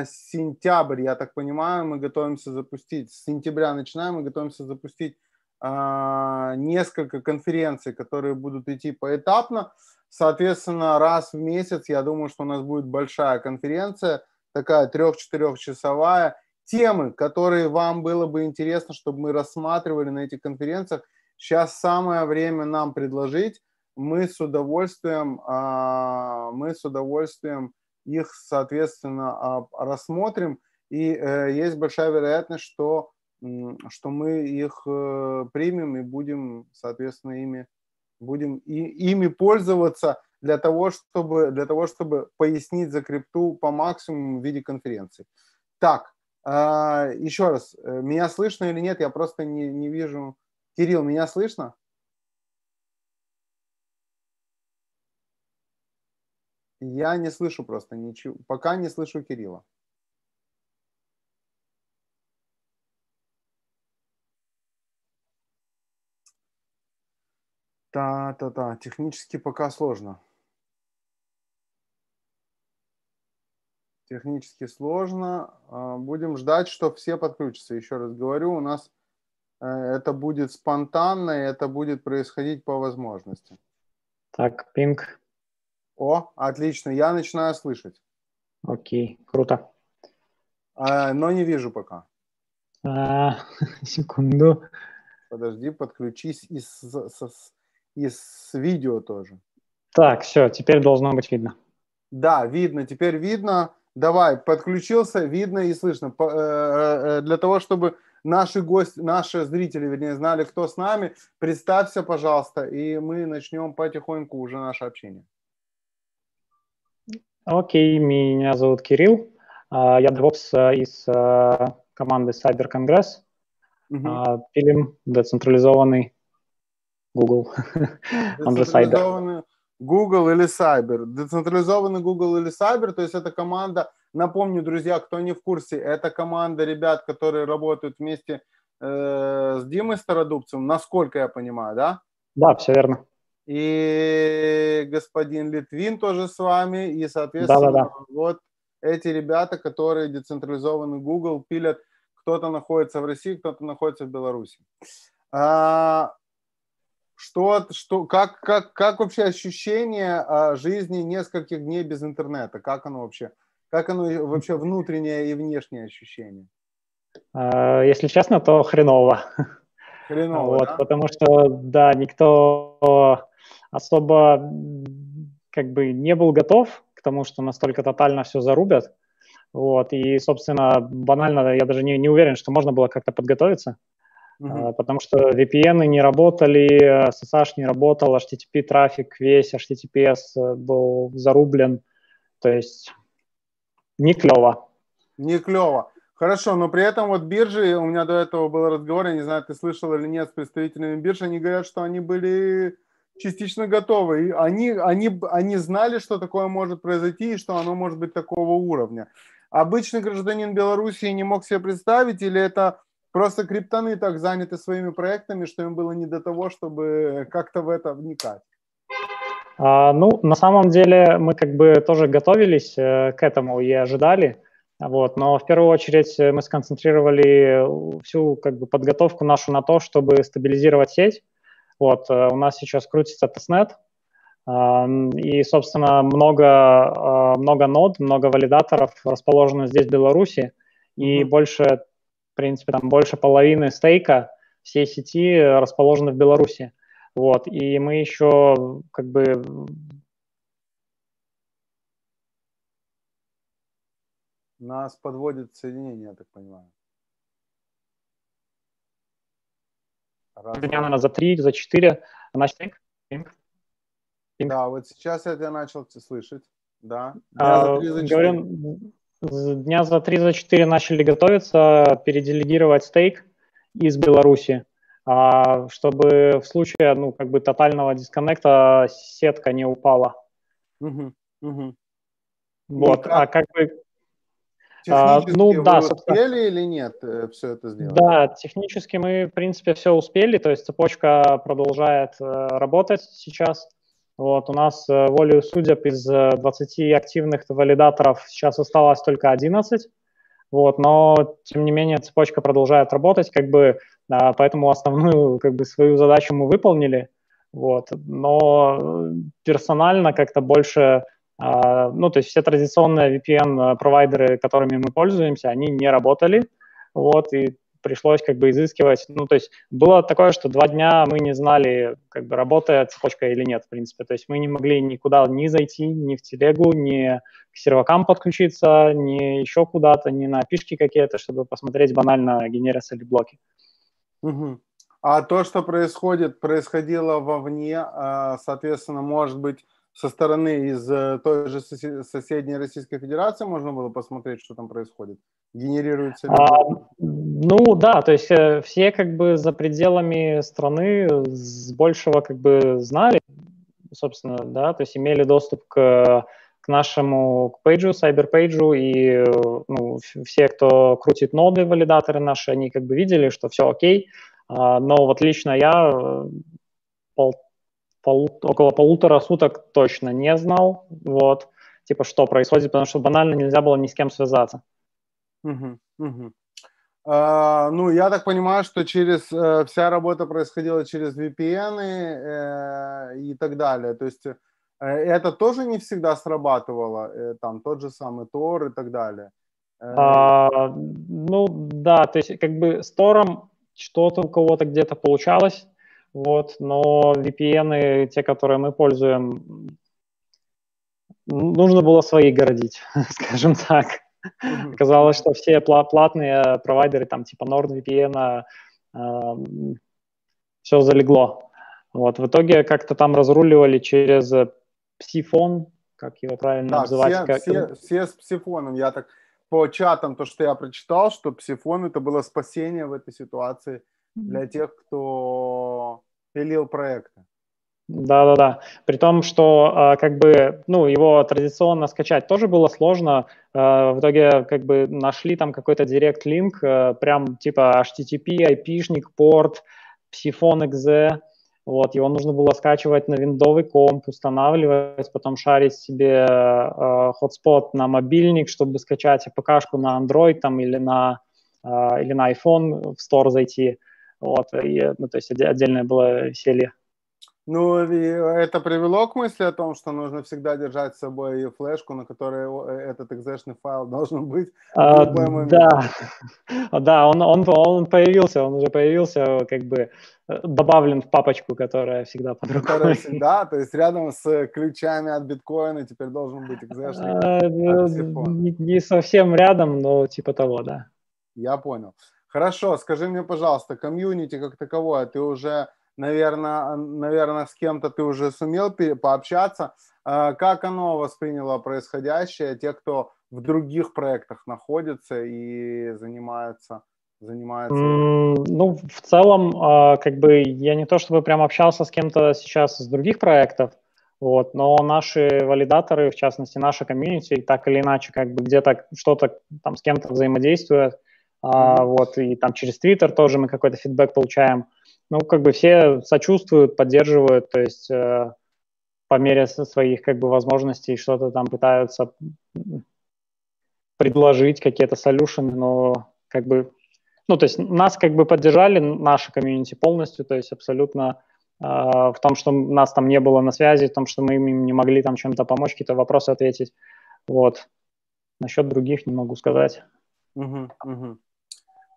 сентябрь, я так понимаю, мы готовимся запустить, с сентября начинаем, мы готовимся запустить несколько конференций, которые будут идти поэтапно. Соответственно, раз в месяц, я думаю, что у нас будет большая конференция, такая трех-четырехчасовая, темы, которые вам было бы интересно, чтобы мы рассматривали на этих конференциях, сейчас самое время нам предложить. Мы с удовольствием, а, мы с удовольствием их, соответственно, а, рассмотрим. И э, есть большая вероятность, что, что мы их э, примем и будем, соответственно, ими, будем и, ими пользоваться для того, чтобы, для того, чтобы пояснить за крипту по максимуму в виде конференции. Так, еще раз, э, меня слышно или нет? Я просто не, не вижу. Кирилл, меня слышно? Я не слышу просто ничего. Пока не слышу Кирилла. Та-та-та, технически пока сложно. Технически сложно. А, будем ждать, что все подключатся. Еще раз говорю, у нас э, это будет спонтанно, и это будет происходить по возможности. Так, пинг. О, отлично, я начинаю слышать. Окей, круто. А, но не вижу пока. А, <laughs> секунду. Подожди, подключись из, с, из видео тоже. Так, все, теперь должно быть видно. Да, видно, теперь видно. Давай, подключился, видно и слышно. Э, э, для того, чтобы наши гости, наши зрители, вернее, знали, кто с нами, представься, пожалуйста, и мы начнем потихоньку уже наше общение. Окей, меня зовут Кирилл. А, я DevOps э, из команды Cyber Congress. Угу. Пилим децентрализованный Google. <laughs> Децентрализованный Google или Cyber. Децентрализованный Google или Cyber, то есть это команда, напомню, друзья, кто не в курсе, это команда ребят, которые работают вместе э, с Димой Стародубцем, насколько я понимаю, да? Да, все верно. И господин Литвин тоже с вами, и, соответственно, да, да, да. вот эти ребята, которые децентрализованный Google пилят, кто-то находится в России, кто-то находится в Беларуси. А, что, что, как, как, как вообще ощущение а, жизни нескольких дней без интернета? Как оно вообще? Как оно вообще внутреннее и внешнее ощущение? А, если честно, то хреново. Хреново, вот, да? Потому что, да, никто особо как бы не был готов к тому, что настолько тотально все зарубят. Вот, и, собственно, банально, я даже не, не уверен, что можно было как-то подготовиться uh-huh. потому что VPN не работали, SSH не работал, HTTP трафик весь, HTTPS э, был зарублен, то есть не клево. Не клево. Хорошо, но при этом вот биржи, у меня до этого был разговор, я не знаю, ты слышал или нет, с представителями биржи, они говорят, что они были частично готовы. И они, они, они знали, что такое может произойти и что оно может быть такого уровня. Обычный гражданин Беларуси не мог себе представить, или это Просто криптоны так заняты своими проектами, что им было не до того, чтобы как-то в это вникать. А, ну, на самом деле мы как бы тоже готовились э, к этому и ожидали. Вот, но в первую очередь мы сконцентрировали всю как бы, подготовку нашу на то, чтобы стабилизировать сеть. Вот, э, у нас сейчас крутится тестнет, и, собственно, много, э, много нод, много валидаторов расположено здесь, в Беларуси, и mm-hmm. больше в принципе, там больше половины стейка всей сети расположены в Беларуси. Вот, и мы еще как бы Нас подводит соединение, я так понимаю. Раз, Дня, наверное, за три, за четыре. Значит, пинг. Да, вот сейчас я тебя начал слышать. Да. А, говорю, дня за три, за четыре начали готовиться, переделегировать стейк, из Беларуси, а, чтобы в случае ну, как бы тотального дисконнекта сетка не упала. Угу, угу. Вот, как, а как бы... А, ну, да, успели или нет э, все это сделать? Да, технически мы, в принципе, все успели, то есть цепочка продолжает э, работать сейчас. Вот, у нас э, волею судеб из 20 активных валидаторов сейчас осталось только 11. Вот, но, тем не менее, цепочка продолжает работать, как бы, а, поэтому основную, как бы, свою задачу мы выполнили, вот, но персонально как-то больше а, ну, то есть все традиционные VPN-провайдеры, которыми мы пользуемся, они не работали, вот, и пришлось как бы изыскивать, ну, то есть было такое, что два дня мы не знали, как бы работает цепочка или нет, в принципе, то есть мы не могли никуда ни зайти, ни в телегу, ни к сервакам подключиться, ни еще куда-то, ни на пишки какие-то, чтобы посмотреть банально, генерятся ли блоки. Угу. А то, что происходит, происходило вовне, а, соответственно, может быть, со стороны из э, той же соседней Российской Федерации можно было посмотреть, что там происходит? Генерируется? А, ну да, то есть э, все как бы за пределами страны с большего как бы знали, собственно, да, то есть имели доступ к к нашему к пейджу, CyberPage, и ну, все, кто крутит ноды, валидаторы наши, они как бы видели, что все окей, а, но вот лично я э, пол, пол, около полутора суток точно не знал, вот, типа, что происходит, потому что банально нельзя было ни с кем связаться. Угу, угу. Uh, ну, я так понимаю, что через uh, вся работа происходила через VPN uh, и так далее. То есть uh, это тоже не всегда срабатывало, uh, там тот же самый Tor и так далее. Uh, ну да, то есть как бы с Тором что-то у кого-то где-то получалось, вот, но VPN, те, которые мы пользуем, нужно было свои городить, <laughs> скажем так. Mm-hmm. Казалось, что все платные провайдеры, там типа NordVPN, э, все залегло. Вот, в итоге как-то там разруливали через псифон, как его правильно да, называть. Все, как... все, все с псифоном. Я так по чатам, то, что я прочитал, что псифон это было спасение в этой ситуации для тех, кто пилил проекты. Да-да-да. При том, что э, как бы, ну, его традиционно скачать тоже было сложно. Э, в итоге как бы нашли там какой-то директ-линк, э, прям типа HTTP, IP-шник, порт, Psiphon .exe. Вот, его нужно было скачивать на виндовый комп, устанавливать, потом шарить себе э, hotspot на мобильник, чтобы скачать APK-шку на Android там, или, на, э, или на iPhone в Store зайти. Вот, и, ну, то есть отдельное было веселье. Ну, и это привело к мысли о том, что нужно всегда держать с собой флешку, на которой э, этот экзешный файл <laughs> должен быть. А, да, <laughs> да, он, он, он появился, он уже появился, как бы э, добавлен в папочку, которая всегда под рукой. Которая <laughs> всегда, то есть рядом с ключами от биткоина теперь должен быть экзешник. А, не, не совсем рядом, но типа того, да. Я понял. Хорошо, скажи мне, пожалуйста, комьюнити как таковое, ты уже наверное, наверное, с кем-то ты уже сумел пообщаться. А, как оно восприняло происходящее, те, кто в других проектах находится и занимается занимается? Ну, в целом, а, как бы я не то чтобы прям общался с кем-то сейчас из других проектов, вот, но наши валидаторы, в частности, наша комьюнити, так или иначе, как бы где-то что-то там с кем-то взаимодействует, mm-hmm. вот, и там через Twitter тоже мы какой-то фидбэк получаем ну, как бы все сочувствуют, поддерживают, то есть э, по мере своих как бы возможностей что-то там пытаются предложить, какие-то солюшены, но как бы, ну, то есть нас как бы поддержали, наша комьюнити полностью, то есть абсолютно э, в том, что нас там не было на связи, в том, что мы им не могли там чем-то помочь, какие-то вопросы ответить, вот. Насчет других не могу сказать. Угу, угу.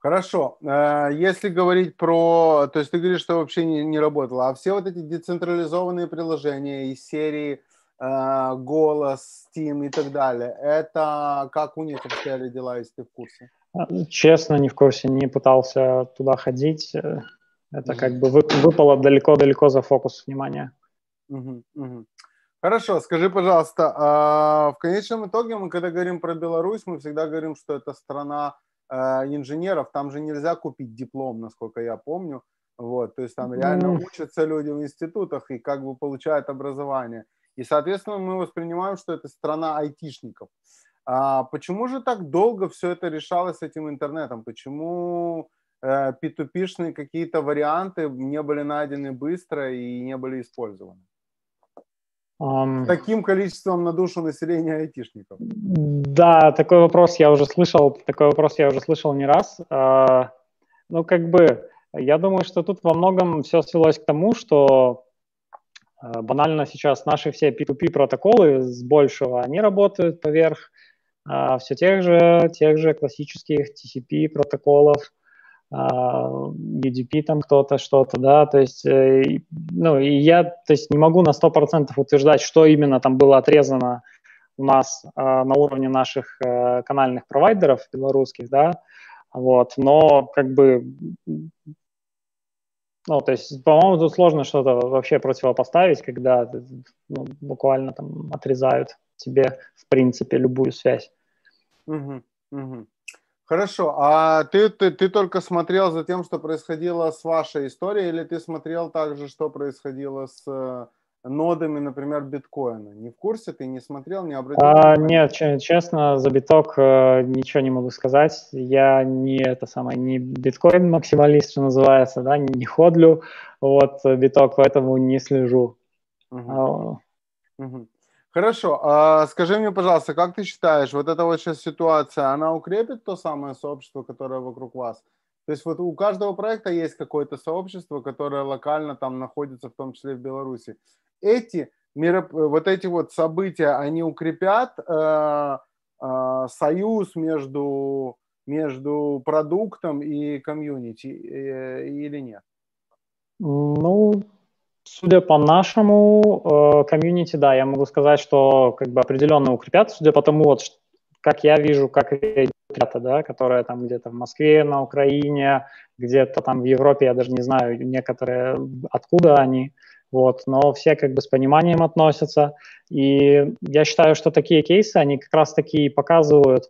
Хорошо. Э, если говорить про... То есть ты говоришь, что вообще не, не работало. А все вот эти децентрализованные приложения из серии э, Голос, Steam и так далее, это как у них обстояли дела, если ты в курсе? Честно, не в курсе. Не пытался туда ходить. Э, это mm-hmm. как бы выпало далеко-далеко за фокус внимания. Mm-hmm. Mm-hmm. Хорошо, скажи, пожалуйста, а в конечном итоге мы, когда говорим про Беларусь, мы всегда говорим, что это страна инженеров, там же нельзя купить диплом, насколько я помню. Вот, то есть там реально учатся люди в институтах и как бы получают образование. И, соответственно, мы воспринимаем, что это страна айтишников. А почему же так долго все это решалось с этим интернетом? Почему э, P2P-шные какие-то варианты не были найдены быстро и не были использованы? Um, таким количеством на душу населения айтишников. Да, такой вопрос я уже слышал, такой вопрос я уже слышал не раз. Uh, ну, как бы, я думаю, что тут во многом все свелось к тому, что uh, банально сейчас наши все P2P протоколы с большего, они работают поверх uh, все тех же, тех же классических TCP протоколов, UDP там кто-то, что-то, да, то есть, э, ну, и я, то есть, не могу на 100% утверждать, что именно там было отрезано у нас а, на уровне наших э, канальных провайдеров белорусских, да, вот, но как бы, ну, то есть, по-моему, тут сложно что-то вообще противопоставить, когда ну, буквально там отрезают тебе, в принципе, любую связь. Угу, угу. Хорошо, а ты, ты, ты только смотрел за тем, что происходило с вашей историей, или ты смотрел также, что происходило с э, нодами, например, биткоина? Не в курсе, ты не смотрел, не обратил? А, нет, честно, за биток э, ничего не могу сказать. Я не это самое, не биткоин максималист, что называется, да, не ходлю вот биток, поэтому не слежу. Угу. А, угу. Хорошо, а скажи мне, пожалуйста, как ты считаешь, вот эта вот сейчас ситуация, она укрепит то самое сообщество, которое вокруг вас? То есть вот у каждого проекта есть какое-то сообщество, которое локально там находится, в том числе в Беларуси. Эти мероп... вот эти вот события, они укрепят э, э, союз между между продуктом и комьюнити э, или нет? Ну, Судя по нашему э, комьюнити, да, я могу сказать, что как бы определенно укрепят, судя по тому, вот, как я вижу, как ребята, да, которые там где-то в Москве, на Украине, где-то там в Европе, я даже не знаю, некоторые, откуда они, вот, но все как бы с пониманием относятся, и я считаю, что такие кейсы, они как раз таки показывают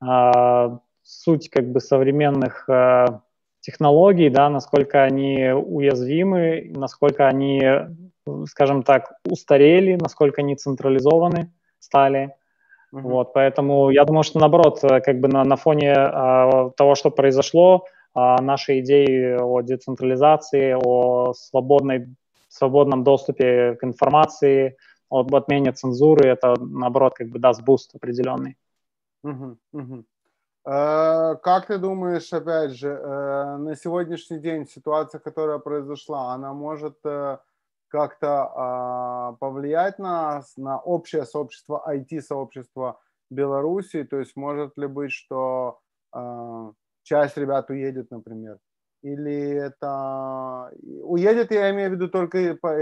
э, суть как бы современных э, технологий, да, насколько они уязвимы, насколько они, скажем так, устарели, насколько они централизованы стали. Uh-huh. Вот, поэтому я думаю, что наоборот, как бы на, на фоне а, того, что произошло, а, наши идеи о децентрализации, о свободной, свободном доступе к информации, об отмене цензуры, это наоборот как бы даст буст определенный. Uh-huh. Uh-huh. Э, как ты думаешь, опять же, э, на сегодняшний день ситуация, которая произошла, она может э, как-то а, повлиять на, на общее сообщество, IT-сообщество Беларуси? То есть может ли быть, что часть ребят уедет, например? Или это... Уедет, я имею в виду только...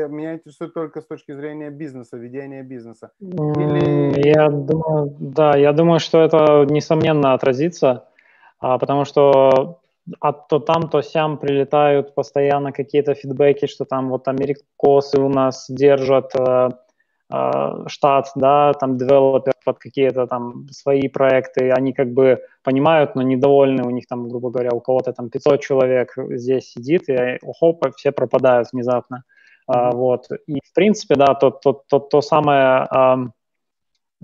Меня интересует только с точки зрения бизнеса, ведения бизнеса. Или... Я думаю, да, я думаю, что это, несомненно, отразится, а, потому что от то там, то сям прилетают постоянно какие-то фидбэки, что там вот америкосы у нас держат э, э, штат, да, там девелопер под какие-то там свои проекты, они как бы понимают, но недовольны, у них там, грубо говоря, у кого-то там 500 человек здесь сидит, и хоп, все пропадают внезапно. Mm-hmm. А, вот. И, в принципе, да, то, то, то, то самое а,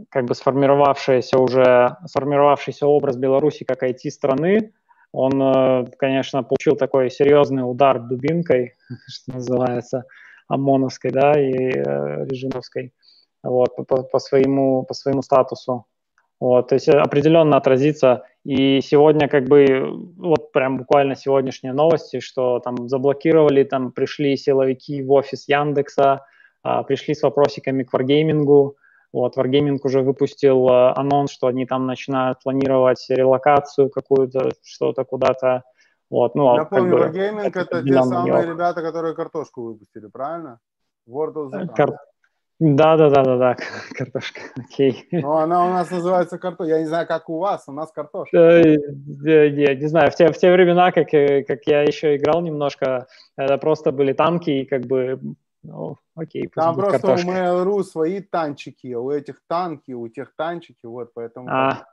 как бы сформировавшееся уже, сформировавшийся образ Беларуси как IT-страны, он, э, конечно, получил такой серьезный удар дубинкой, <laughs> что называется, ОМОНовской, да, и э, режимовской вот, по, по, своему, по своему статусу. Вот, то есть определенно отразится. И сегодня как бы, вот прям буквально сегодняшние новости, что там заблокировали, там пришли силовики в офис Яндекса, а, пришли с вопросиками к Wargaming. Вот, Wargaming уже выпустил а, анонс, что они там начинают планировать релокацию какую-то, что-то куда-то. Вот, ну, Напомню, как бы, Wargaming это, это те самые ребята, которые картошку выпустили, правильно? World of the Кар- да, да, да, да, да, картошка, окей. Ну, она у нас называется картошка. Я не знаю, как у вас, у нас картошка. Э, не, не знаю, в те, в те времена, как, э, как я еще играл немножко, это просто были танки, и как бы Ну, окей. Там просто картошка. у Mail.ru свои танчики, у этих танки, у тех танчики, вот, поэтому а,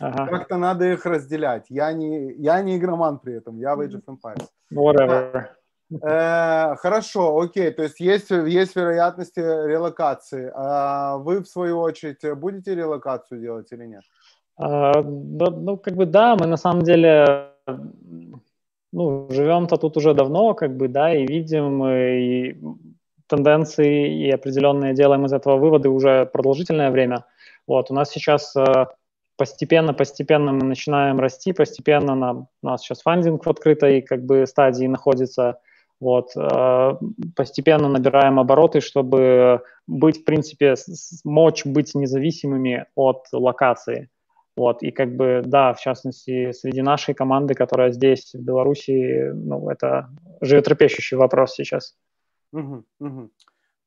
ага. как-то надо их разделять. Я не, я не игроман при этом, я в Age of Empires. Whatever. Э, хорошо, окей, то есть есть, есть вероятности релокации. А вы, в свою очередь, будете релокацию делать или нет? А, ну, как бы да, мы на самом деле ну, живем-то тут уже давно, как бы, да, и видим и тенденции, и определенные делаем из этого выводы уже продолжительное время. Вот, у нас сейчас постепенно-постепенно мы начинаем расти, постепенно нам, у нас сейчас фандинг в открытой как бы стадии находится, вот, постепенно набираем обороты, чтобы быть, в принципе, мочь быть независимыми от локации. Вот, и как бы, да, в частности, среди нашей команды, которая здесь, в Беларуси, ну, это животрепещущий вопрос сейчас. Угу, угу.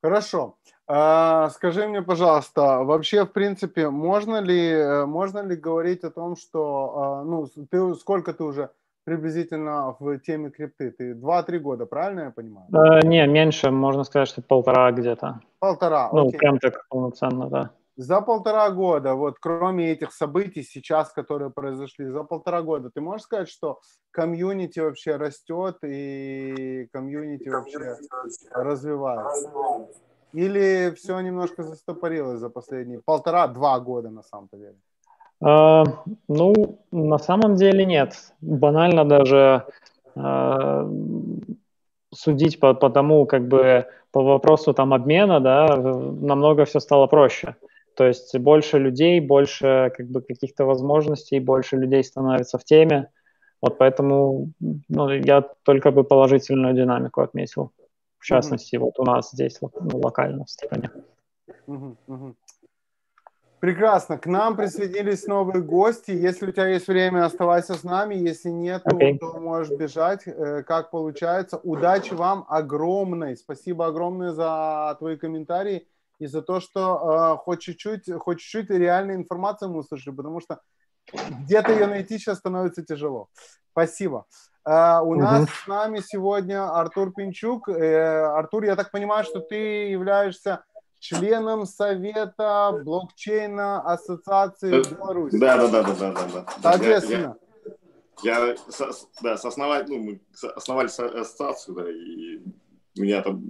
Хорошо. А, скажи мне, пожалуйста, вообще, в принципе, можно ли, можно ли говорить о том, что, а, ну, ты, сколько ты уже приблизительно в теме крипты? Ты 2-3 года, правильно я понимаю? А, не, меньше, можно сказать, что полтора где-то. Полтора, Ну, окей. прям так полноценно, да. За полтора года, вот кроме этих событий сейчас, которые произошли, за полтора года, ты можешь сказать, что комьюнити вообще растет и комьюнити вообще развивается? Или все немножко застопорилось за последние полтора-два года на самом деле? А, ну, на самом деле нет. Банально даже а, судить по, по тому, как бы по вопросу там обмена, да, намного все стало проще. То есть больше людей, больше как бы каких-то возможностей, больше людей становится в теме. Вот поэтому ну, я только бы положительную динамику отметил. В частности, mm-hmm. вот у нас здесь ну, локально в стране. Mm-hmm. Прекрасно. К нам присоединились новые гости. Если у тебя есть время, оставайся с нами. Если нет, okay. то можешь бежать. Э, как получается. Удачи вам огромной. Спасибо огромное за твои комментарии и за то, что э, хоть чуть-чуть, хоть чуть-чуть реальной информации мы услышали, потому что где-то ее найти сейчас становится тяжело. Спасибо. Uh, у угу. нас с нами сегодня Артур Пинчук. Uh, Артур, я так понимаю, что ты являешься членом Совета блокчейна Ассоциации Беларуси. Да, да, да, да, да, да. Соответственно. Я, я, я да, соосновали, ну, мы основали ассоциацию, да, и у меня там,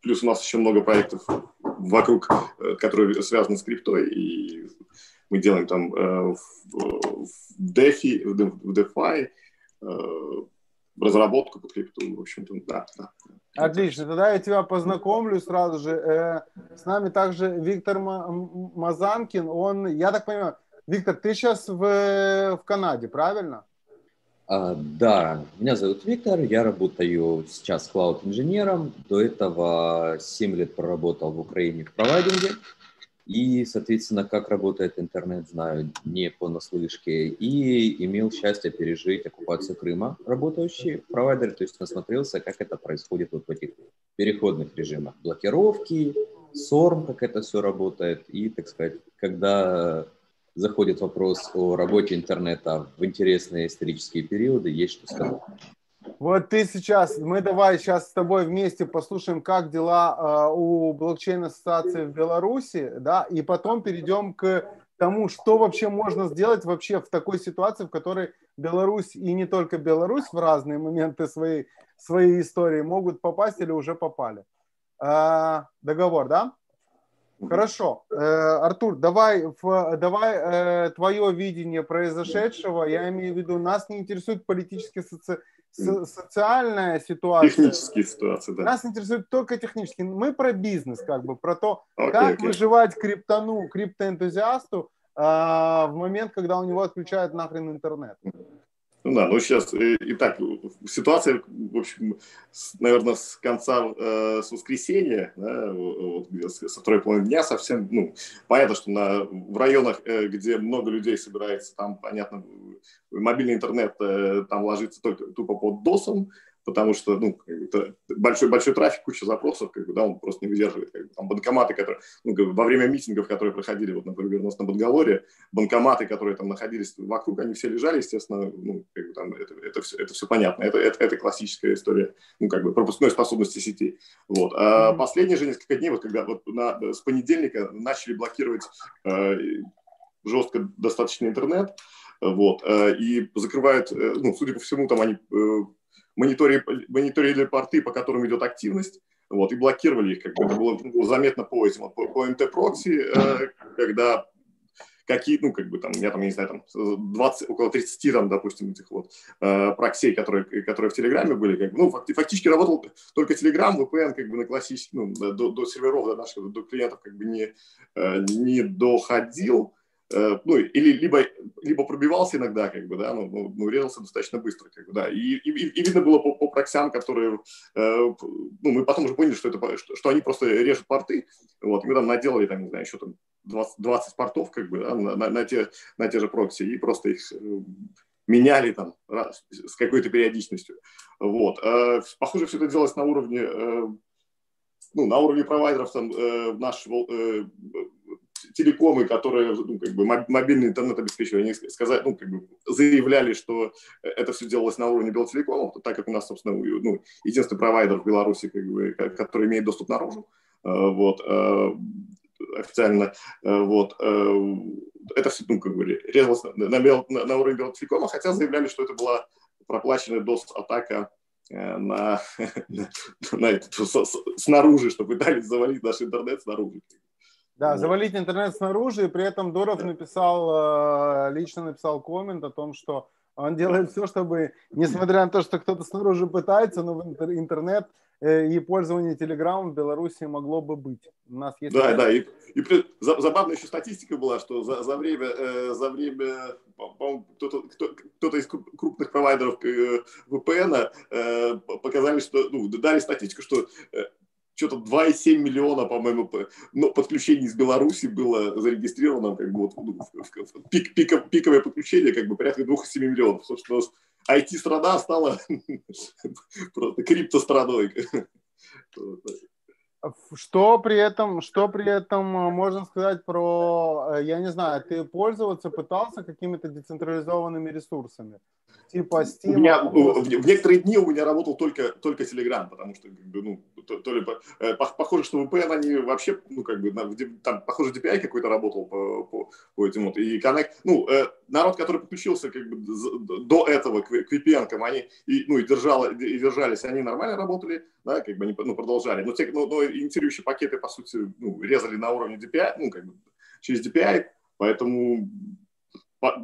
плюс у нас еще много проектов вокруг, э, которые связаны с криптой, и мы делаем там э, в DeFi, в DeFi э, разработку под крипту, в общем-то, да, да. Отлично, тогда я тебя познакомлю сразу же. С нами также Виктор Мазанкин, он, я так понимаю, Виктор, ты сейчас в, в Канаде, правильно? А, да, меня зовут Виктор, я работаю сейчас клауд-инженером. До этого 7 лет проработал в Украине в провайдинге. И, соответственно, как работает интернет, знаю не понаслышке. И имел счастье пережить оккупацию Крыма, работающий в провайдере. То есть насмотрелся, как это происходит вот в этих переходных режимах. Блокировки, СОРМ, как это все работает. И, так сказать, когда заходит вопрос о работе интернета в интересные исторические периоды, есть что сказать. Вот ты сейчас, мы давай сейчас с тобой вместе послушаем, как дела э, у блокчейн-ассоциации в Беларуси, да, и потом перейдем к тому, что вообще можно сделать вообще в такой ситуации, в которой Беларусь и не только Беларусь в разные моменты своей, своей истории могут попасть или уже попали. Э, договор, да? Хорошо. Э, Артур, давай, давай э, твое видение произошедшего. Я имею в виду, нас не интересует политически соци... социальная ситуация. Технические ситуации, да. Нас интересует только технически. Мы про бизнес, как бы, про то, okay, как okay. выживать криптону, криптоэнтузиасту э, в момент, когда у него отключают нахрен интернет. Ну да, ну сейчас и, и так ситуация, в общем, с, наверное, с конца, э, с воскресенья, да, вот, со второй половины дня совсем, ну, понятно, что на, в районах, э, где много людей собирается, там, понятно, мобильный интернет э, там ложится только тупо под досом, потому что ну, большой, большой трафик, куча запросов, как бы, да, он просто не выдерживает. Как бы, там банкоматы, которые ну, как бы, во время митингов, которые проходили, вот, например, у нас на Бангалоре, банкоматы, которые там находились вокруг, они все лежали, естественно, ну, как бы, там, это, это, все, это все понятно. Это, это, это классическая история ну, как бы, пропускной способности сети. Вот. А mm-hmm. последние же несколько дней, вот, когда вот на, с понедельника начали блокировать э, жестко достаточно интернет, вот, э, и закрывают, э, ну, судя по всему, там они э, мониторили, мониторили порты, по которым идет активность, вот, и блокировали их, как бы. Это было, было заметно по этим, по, по МТ-прокси, когда какие, ну, как бы там, я там, я не знаю, там 20, около 30, там, допустим, этих вот э, проксей, которые, которые в Телеграме были, как бы, ну, фактически работал только Телеграм, VPN, как бы на классический, ну, до, до серверов, до наших, до клиентов, как бы не, э, не доходил, Э, ну, или либо, либо пробивался иногда, как бы, да, ну, ну, ну резался достаточно быстро, как бы, да, и, и, и видно было по, по проксям, которые, э, ну, мы потом уже поняли, что это, что, что они просто режут порты, вот, мы там наделали, там, не знаю, еще там 20, 20 портов, как бы, да, на, на, на, те, на те же прокси, и просто их э, меняли там раз, с какой-то периодичностью, вот, э, похоже, все это делалось на уровне, э, ну, на уровне провайдеров, там, э, наш, э, телекомы, которые ну, как бы мобильный интернет обеспечивали, они сказали, ну, как бы заявляли, что это все делалось на уровне Белтелекома, так как у нас, собственно, ну, единственный провайдер в Беларуси, как бы, который имеет доступ наружу, э, вот, э, официально, э, вот, это все, ну, как бы, резалось на, на, на, на уровне Белтелекома, хотя заявляли, что это была проплаченная DOS-атака <laughs> на, на, на это, снаружи, что пытались завалить наш интернет снаружи. Да, завалить интернет снаружи, и при этом Дуров написал, э, лично написал коммент о том, что он делает все, чтобы, несмотря на то, что кто-то снаружи пытается, но интернет э, и пользование Телеграмом в Беларуси могло бы быть. У нас есть... Да, да, и, и за, забавная еще статистика была, что за, за время, э, за время по-моему, кто-то, кто, кто из крупных провайдеров э, VPN э, показали, что, ну, дали статистику, что э, что-то 2,7 миллиона, по-моему, но подключений из Беларуси было зарегистрировано, как бы вот ну, пик, пик, пиковое подключение, как бы порядка 2,7 миллионов. Собственно, IT-страна стала <laughs> просто криптостраной. <laughs> Что при этом, что при этом э, можно сказать про, э, я не знаю, ты пользоваться пытался какими-то децентрализованными ресурсами? Типа Steam? У меня, в, в некоторые дни у меня работал только, только Telegram, потому что, как бы, ну, то, то ли, э, похоже, что VPN они вообще, ну, как бы, там, похоже, DPI какой-то работал по, по, по этим вот, и Connect, ну, народ, который подключился, как бы, до этого к, к VPN, они, и, ну, и, держал, и держались, они нормально работали, да, как бы, они, ну, продолжали, но, те, но, но инициирующие пакеты, по сути, ну, резали на уровне DPI, ну, как бы через DPI, поэтому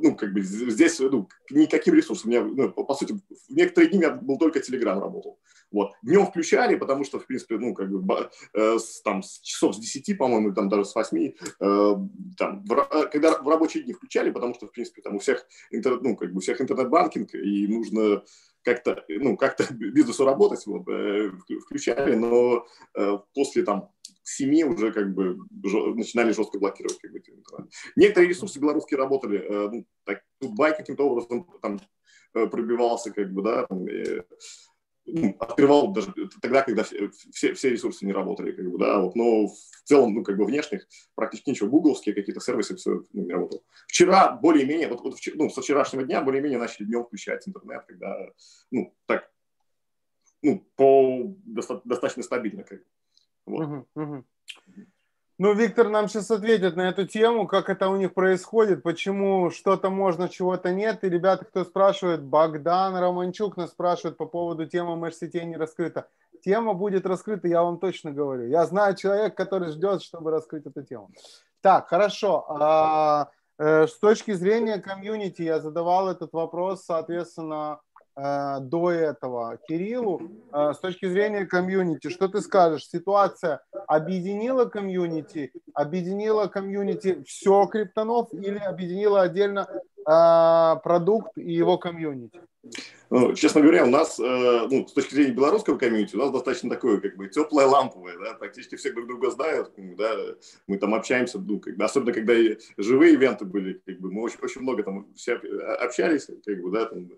ну, как бы здесь ну, никаким ресурсом. Меня, ну, по, сути, в некоторые дни у меня был только Telegram работал. Вот. Днем включали, потому что, в принципе, ну, как бы, э, с, там, с часов с 10, по-моему, там даже с 8, э, там, в, когда в рабочие дни включали, потому что, в принципе, там у всех, интернет, ну, как бы, у всех интернет-банкинг, и нужно как-то, ну, как-то бизнесу работать, вот, э, включали, но э, после, там, семи уже как бы начинали жестко блокировать. Как бы, Некоторые ресурсы белорусские работали, э, ну, так, Дубай каким-то образом там пробивался, как бы, да, там, открывал даже тогда, когда все, все ресурсы не работали, как бы, да, вот, но в целом, ну, как бы внешних практически ничего, гугловские какие-то сервисы, все ну, не работало. Вчера более-менее, вот, вот ну, со вчерашнего дня более-менее начали днем включать интернет, когда, ну, так, ну, по достаточно стабильно, как бы. Вот. Угу, угу. Ну, Виктор нам сейчас ответит на эту тему, как это у них происходит, почему что-то можно, чего-то нет. И ребята, кто спрашивает, Богдан Романчук нас спрашивает по поводу темы межсетей не раскрыта. Тема будет раскрыта, я вам точно говорю. Я знаю человека, который ждет, чтобы раскрыть эту тему. Так, хорошо. А, э, с точки зрения комьюнити я задавал этот вопрос, соответственно, до этого Кириллу. Э, с точки зрения комьюнити, что ты скажешь? Ситуация объединила комьюнити, объединила комьюнити все криптонов или объединила отдельно э, продукт и его комьюнити? Ну, честно говоря, у нас, э, ну, с точки зрения белорусского комьюнити, у нас достаточно такое, как бы, теплое, ламповое, да, практически все друг друга знают, да, мы там общаемся, ну, как бы, особенно когда живые ивенты были, как бы, мы очень, очень много там все общались, как бы, да, там,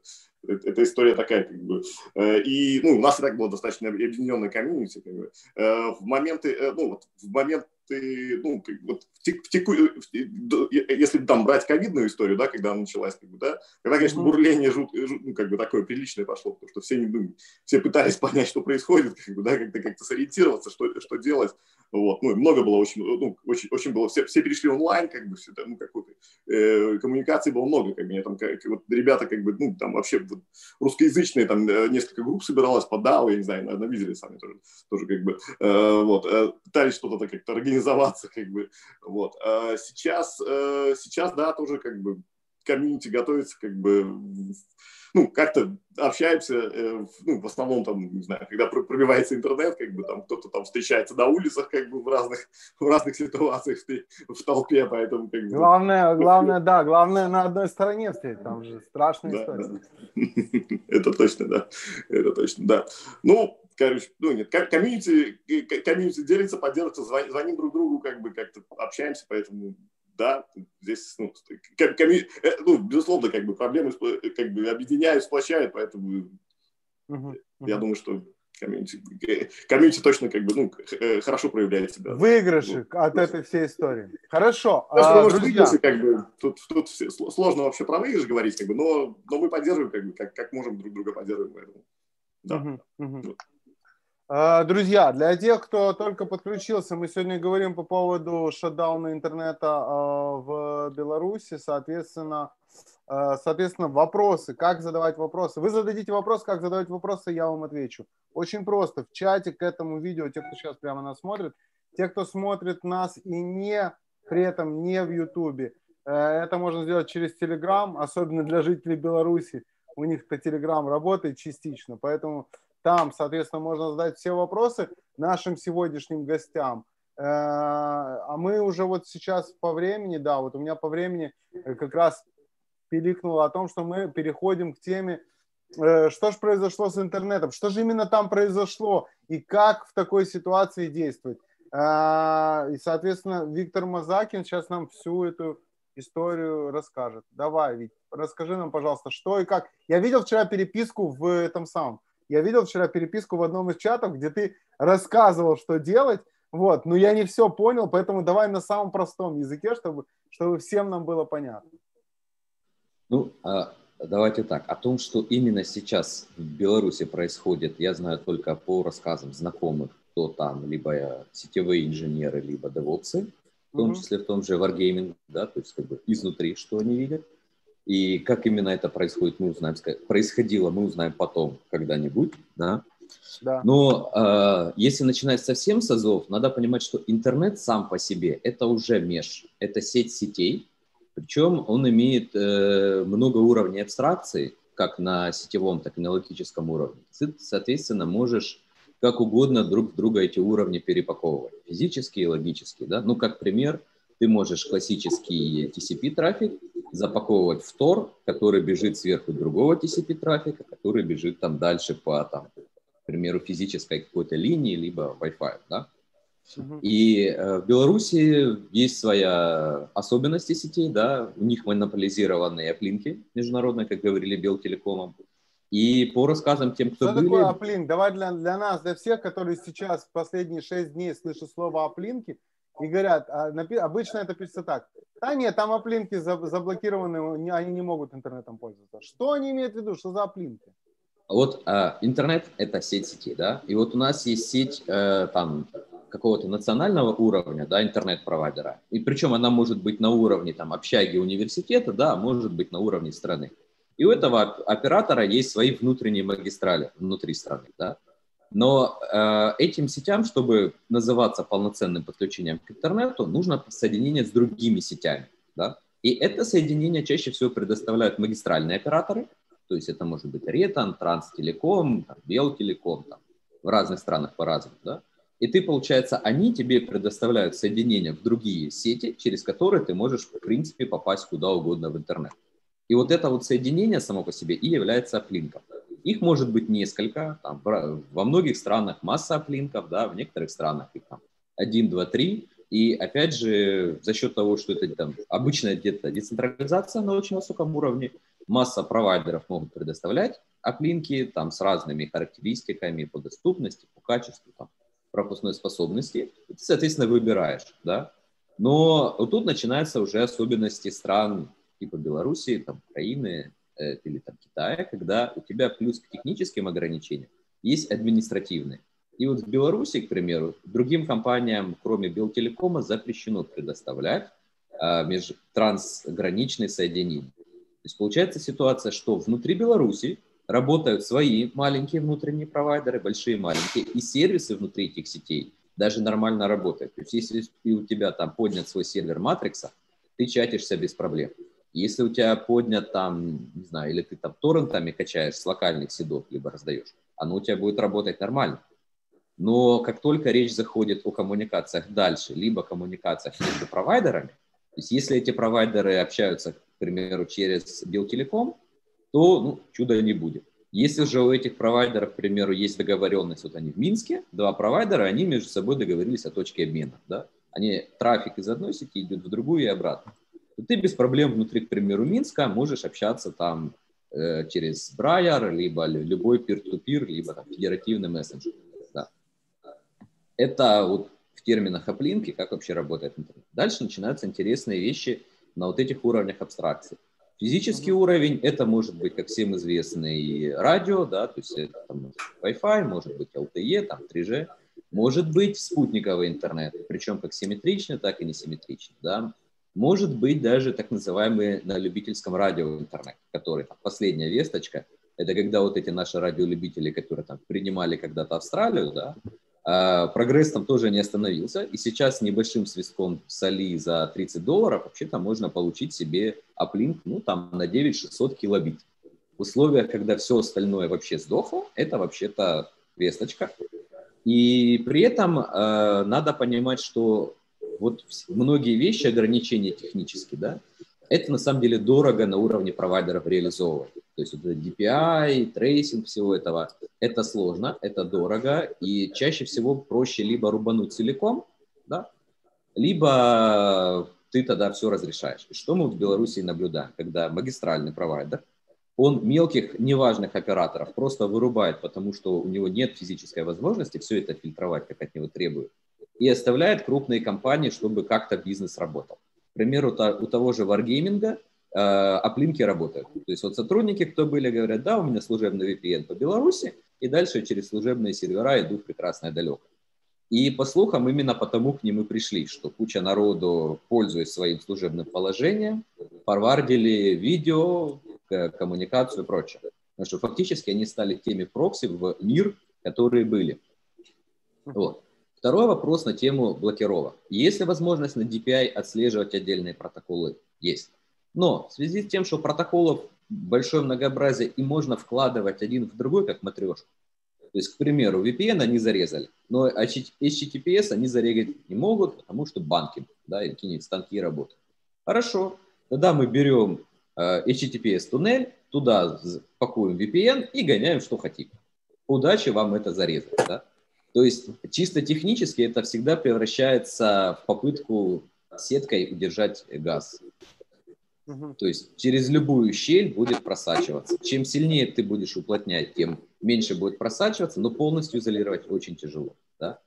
эта история такая, как бы, э, и, ну, у нас и так было достаточно объединенное комьюнити, как бы, э, в моменты, ну, вот, в момент ты, ну, как, вот, в теку, если там брать ковидную историю, да, когда она началась, как бы, да, когда, конечно, бурление жут, жут, ну, как бы такое приличное пошло, потому что все, ну, все пытались <laughs> понять, что происходит, как бы, да, как-то как сориентироваться, что, что делать, вот, ну, много было очень, ну, очень, очень было, все, все перешли онлайн, как бы, все, ну, какой-то, э, коммуникации было много, как бы, там, как, вот, ребята, как бы, ну, там, вообще, вот, русскоязычные, там, э, несколько групп собиралось по DAO, я не знаю, наверное, видели сами тоже, тоже как бы, э, вот, э, пытались что-то как-то организоваться, как бы, вот, а сейчас, э, сейчас, да, тоже, как бы, комьюнити готовится, как бы, ну, как-то общаемся, э, ну, в основном там, не знаю, когда пробивается интернет, как бы там кто-то там встречается на улицах, как бы в разных, в разных ситуациях в, в толпе, поэтому как бы... Главное, главное, да, главное на одной стороне стоять, там же страшная да, история. Да. <laughs> Это точно, да, это точно, да. Ну, короче, ну нет, комьюнити, комьюнити делится, поддерживается, звоним друг другу, как бы как-то общаемся, поэтому да, здесь, ну, коми, э, ну, безусловно, как бы проблемы как бы объединяют, сплощают, поэтому uh-huh, я думаю, что комьюнити, э, комьюнити точно как бы, ну, э, хорошо проявляет себя. Выигрыши ну, от этой всей истории. Хорошо. а, друзья... Выигрыши, как бы, тут, тут сложно вообще про выигрыш говорить, как бы, но, но мы поддерживаем, как бы, как, как можем друг друга поддерживаем, поэтому. Да. Uh-huh, uh-huh. Вот. А, друзья, для тех, кто только подключился, мы сегодня говорим по поводу шатдауна интернета а, в Беларуси, соответственно, а, соответственно, вопросы, как задавать вопросы. Вы зададите вопрос, как задавать вопросы, я вам отвечу. Очень просто, в чате к этому видео, те, кто сейчас прямо нас смотрит, те, кто смотрит нас и не, при этом не в Ютубе, э, это можно сделать через Телеграм, особенно для жителей Беларуси. У них-то Телеграм работает частично, поэтому там, соответственно, можно задать все вопросы нашим сегодняшним гостям. Э, а мы уже вот сейчас по времени, да, вот у меня по времени э, как раз пиликнуло о том, что мы переходим к теме, э, что же произошло с интернетом, что же именно там произошло и как в такой ситуации действовать. И, соответственно, Виктор Мазакин сейчас нам всю эту историю расскажет. Давай, Вик, расскажи нам, пожалуйста, что и как. Я видел вчера переписку в этом самом, я видел вчера переписку в одном из чатов, где ты рассказывал, что делать, вот, но я не все понял, поэтому давай на самом простом языке, чтобы, чтобы всем нам было понятно. Ну, а, давайте так. О том, что именно сейчас в Беларуси происходит, я знаю только по рассказам знакомых, кто там, либо сетевые инженеры, либо девопсы, в том числе в том же Wargaming, да, то есть как бы изнутри, что они видят. И как именно это происходит, мы узнаем. Происходило, мы узнаем потом когда-нибудь, да. Да. Но э, если начинать совсем с азов, надо понимать, что интернет сам по себе это уже меж, это сеть сетей, причем он имеет э, много уровней абстракции, как на сетевом, так и на логическом уровне. Ты, соответственно, можешь как угодно друг в друга эти уровни перепаковывать, физические и логические. Да? Ну, как пример, ты можешь классический TCP-трафик запаковывать в Tor, который бежит сверху другого TCP-трафика, который бежит там дальше по, там, к примеру, физической какой-то линии, либо Wi-Fi, да? И э, в Беларуси есть своя особенности сетей, да, у них монополизированные оплинки международные, как говорили Белтелекомом. И по рассказам тем, кто Что были... такое оплинк? Давай для, для нас, для всех, которые сейчас последние шесть дней слышат слово оплинки, и говорят, а, напи- обычно это пишется так. Да нет, там оплинки заблокированы, они не могут интернетом пользоваться. Что они имеют в виду, что за оплинки? Вот э, интернет – это сеть сетей, да, и вот у нас есть сеть э, там какого-то национального уровня, да, интернет-провайдера, и причем она может быть на уровне там общаги университета, да, может быть на уровне страны. И у этого оператора есть свои внутренние магистрали внутри страны, да. Но э, этим сетям, чтобы называться полноценным подключением к интернету, нужно соединение с другими сетями. Да? И это соединение чаще всего предоставляют магистральные операторы, то есть это может быть Ретан, Транстелеком, Белтелеком, там, в разных странах по-разному. Да? И ты, получается, они тебе предоставляют соединение в другие сети, через которые ты можешь, в принципе, попасть куда угодно в интернет. И вот это вот соединение само по себе и является оплинком. Их может быть несколько, там, во многих странах масса аплинков, да, в некоторых странах их там один, два, три. И опять же, за счет того, что это там обычная где-то децентрализация на очень высоком уровне, масса провайдеров могут предоставлять аплинки там с разными характеристиками по доступности, по качеству, там, пропускной способности. И ты, соответственно, выбираешь, да. Но вот тут начинаются уже особенности стран типа Белоруссии, там, Украины или там, Китая, когда у тебя плюс к техническим ограничениям есть административные. И вот в Беларуси, к примеру, другим компаниям, кроме Белтелекома, запрещено предоставлять а, меж, трансграничные соединения. То есть получается ситуация, что внутри Беларуси работают свои маленькие внутренние провайдеры, большие маленькие, и сервисы внутри этих сетей даже нормально работают. То есть если у тебя там поднят свой сервер Матрикса, ты чатишься без проблем. Если у тебя поднят там, не знаю, или ты там торрентами качаешь с локальных сидов, либо раздаешь, оно у тебя будет работать нормально. Но как только речь заходит о коммуникациях дальше, либо коммуникациях между провайдерами, то есть если эти провайдеры общаются, к примеру, через Белтелеком, то ну, чуда не будет. Если же у этих провайдеров, к примеру, есть договоренность, вот они в Минске, два провайдера, они между собой договорились о точке обмена, да? Они, трафик из одной сети идет в другую и обратно. То ты без проблем внутри, к примеру, Минска можешь общаться там э, через Брайер, либо любой peer-to-peer, либо там, федеративный мессенджер. Это вот в терминах оплинки, как вообще работает интернет. Дальше начинаются интересные вещи на вот этих уровнях абстракции. Физический mm-hmm. уровень – это может быть, как всем известный, радио, да, то есть это там, Wi-Fi, может быть LTE, там 3G, может быть спутниковый интернет, причем как симметричный, так и несимметричный, да. Может быть даже так называемый на любительском радио интернет, который там, последняя весточка, это когда вот эти наши радиолюбители, которые там принимали когда-то Австралию, да, а, прогресс там тоже не остановился, и сейчас небольшим свистком соли за 30 долларов вообще-то можно получить себе аплинк, ну, там, на 9600 килобит. В условиях, когда все остальное вообще сдохло, это вообще-то весточка. И при этом э, надо понимать, что вот многие вещи, ограничения технические, да, это на самом деле дорого на уровне провайдеров реализовывать. То есть вот DPI, трейсинг всего этого, это сложно, это дорого, и чаще всего проще либо рубануть целиком, да, либо ты тогда все разрешаешь. Что мы в Беларуси наблюдаем, когда магистральный провайдер, он мелких, неважных операторов просто вырубает, потому что у него нет физической возможности все это фильтровать, как от него требуют, и оставляет крупные компании, чтобы как-то бизнес работал. К примеру, у того же Wargaming аплинки работают. То есть вот сотрудники, кто были, говорят, да, у меня служебный VPN по Беларуси, и дальше через служебные сервера иду в прекрасное далеко. И по слухам именно потому к ним и пришли, что куча народу, пользуясь своим служебным положением, форвардили видео, коммуникацию и прочее. Потому что фактически они стали теми прокси в мир, которые были. Вот. Второй вопрос на тему блокировок. Есть ли возможность на DPI отслеживать отдельные протоколы? Есть. Но в связи с тем, что протоколов большое многообразие и можно вкладывать один в другой, как матрешку. То есть, к примеру, VPN они зарезали, но HTTPS они зарезать не могут, потому что банки, да, и какие-нибудь станки работают. Хорошо, тогда мы берем э, HTTPS туннель, туда пакуем VPN и гоняем, что хотим. Удачи вам это зарезать, да? То есть чисто технически это всегда превращается в попытку сеткой удержать газ. То есть через любую щель будет просачиваться. Чем сильнее ты будешь уплотнять, тем меньше будет просачиваться, но полностью изолировать очень тяжело. Да?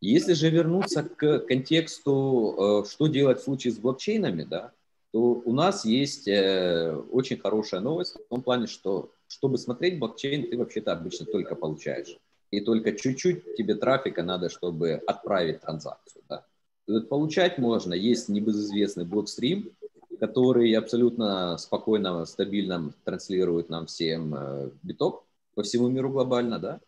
Если же вернуться к контексту, э, что делать в случае с блокчейнами, да, то у нас есть э, очень хорошая новость в том плане, что чтобы смотреть блокчейн, ты вообще-то обычно только получаешь. И только чуть-чуть тебе трафика надо, чтобы отправить транзакцию. Да? Вот получать можно, есть небезызвестный блокстрим, который абсолютно спокойно, стабильно транслирует нам всем э, биток по всему миру глобально, да.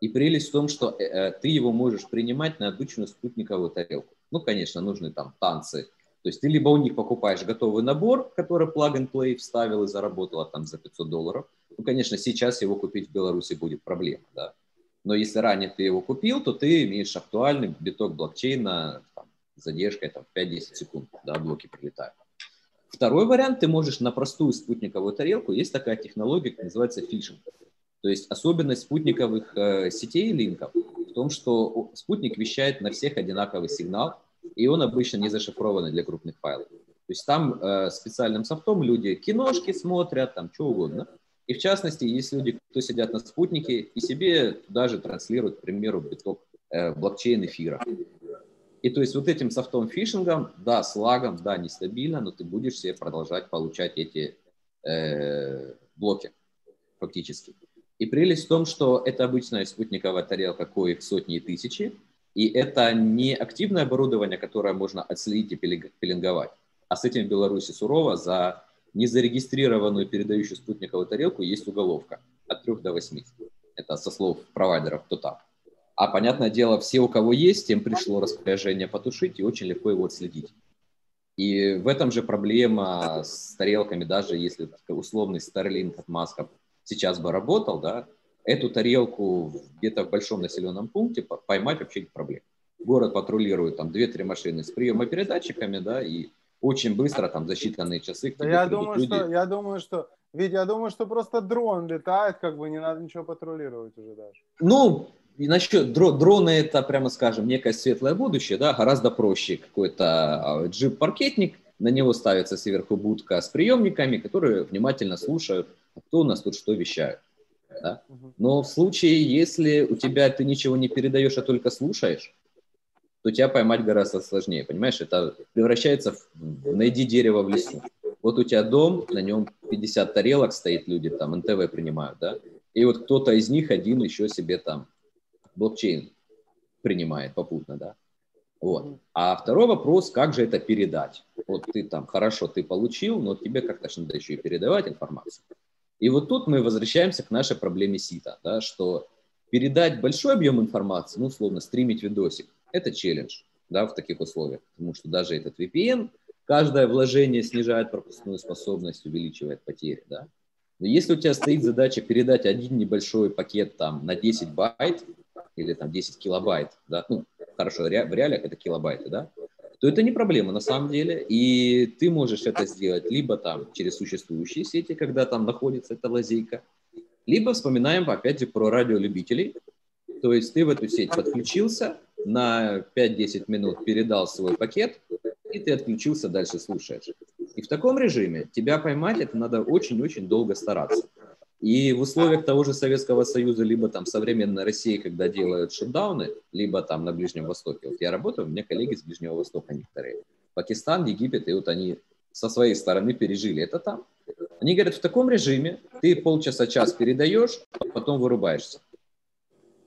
И прелесть в том, что э, э, ты его можешь принимать на обычную спутниковую тарелку. Ну, конечно, нужны там танцы. То есть ты либо у них покупаешь готовый набор, который plug and play вставил и заработал а там за 500 долларов. Ну, конечно, сейчас его купить в Беларуси будет проблема, да. Но если ранее ты его купил, то ты имеешь актуальный биток блокчейна там, с задержкой там, 5-10 секунд, да, блоки прилетают. Второй вариант, ты можешь на простую спутниковую тарелку, есть такая технология, называется фишинг. То есть особенность спутниковых э, сетей линков в том, что спутник вещает на всех одинаковый сигнал, и он обычно не зашифрованный для крупных файлов. То есть там э, специальным софтом люди киношки смотрят, там что угодно. И в частности, есть люди, кто сидят на спутнике и себе даже транслируют, к примеру, биток э, блокчейн эфира. И то есть вот этим софтом фишингом, да, с лагом, да, нестабильно, но ты будешь себе продолжать получать эти э, блоки фактически. И прелесть в том, что это обычная спутниковая тарелка, коих сотни и тысячи, и это не активное оборудование, которое можно отследить и пеленговать. А с этим в Беларуси сурово за незарегистрированную передающую спутниковую тарелку есть уголовка от 3 до 8. Это со слов провайдеров, кто так. А понятное дело, все, у кого есть, тем пришло распоряжение потушить, и очень легко его отследить. И в этом же проблема с тарелками, даже если условный Starlink от Маска сейчас бы работал, да, эту тарелку где-то в большом населенном пункте поймать вообще не проблема. Город патрулирует там 2-3 машины с приемопередатчиками, да, и очень быстро, там, за считанные часы. Да я думаю, люди. что, я думаю, что, ведь я думаю, что просто дрон летает, как бы не надо ничего патрулировать уже даже. Ну, и насчет дроны это, прямо скажем, некое светлое будущее, да, гораздо проще какой-то а, джип-паркетник, на него ставится сверху будка с приемниками, которые внимательно слушают, кто у нас тут что вещает. Да? Но в случае, если у тебя ты ничего не передаешь, а только слушаешь, то тебя поймать гораздо сложнее, понимаешь? Это превращается в «найди дерево в лесу». Вот у тебя дом, на нем 50 тарелок стоит, люди там НТВ принимают, да? И вот кто-то из них один еще себе там блокчейн принимает попутно, да? Вот. А второй вопрос, как же это передать? Вот ты там, хорошо, ты получил, но тебе как-то надо еще и передавать информацию. И вот тут мы возвращаемся к нашей проблеме сита, да, что передать большой объем информации, ну, условно, стримить видосик, это челлендж, да, в таких условиях, потому что даже этот VPN, каждое вложение снижает пропускную способность, увеличивает потери, да. Но если у тебя стоит задача передать один небольшой пакет там на 10 байт или там 10 килобайт, да, ну, хорошо, в реалиях это килобайты, да, то это не проблема на самом деле, и ты можешь это сделать либо там через существующие сети, когда там находится эта лазейка, либо вспоминаем опять же про радиолюбителей, то есть ты в эту сеть подключился, на 5-10 минут передал свой пакет, и ты отключился, дальше слушаешь. И в таком режиме тебя поймать, это надо очень-очень долго стараться. И в условиях того же Советского Союза, либо там современной России, когда делают шутдауны, либо там на Ближнем Востоке. Вот я работаю, у меня коллеги с Ближнего Востока некоторые. Пакистан, Египет, и вот они со своей стороны пережили это там. Они говорят, в таком режиме ты полчаса-час передаешь, потом вырубаешься.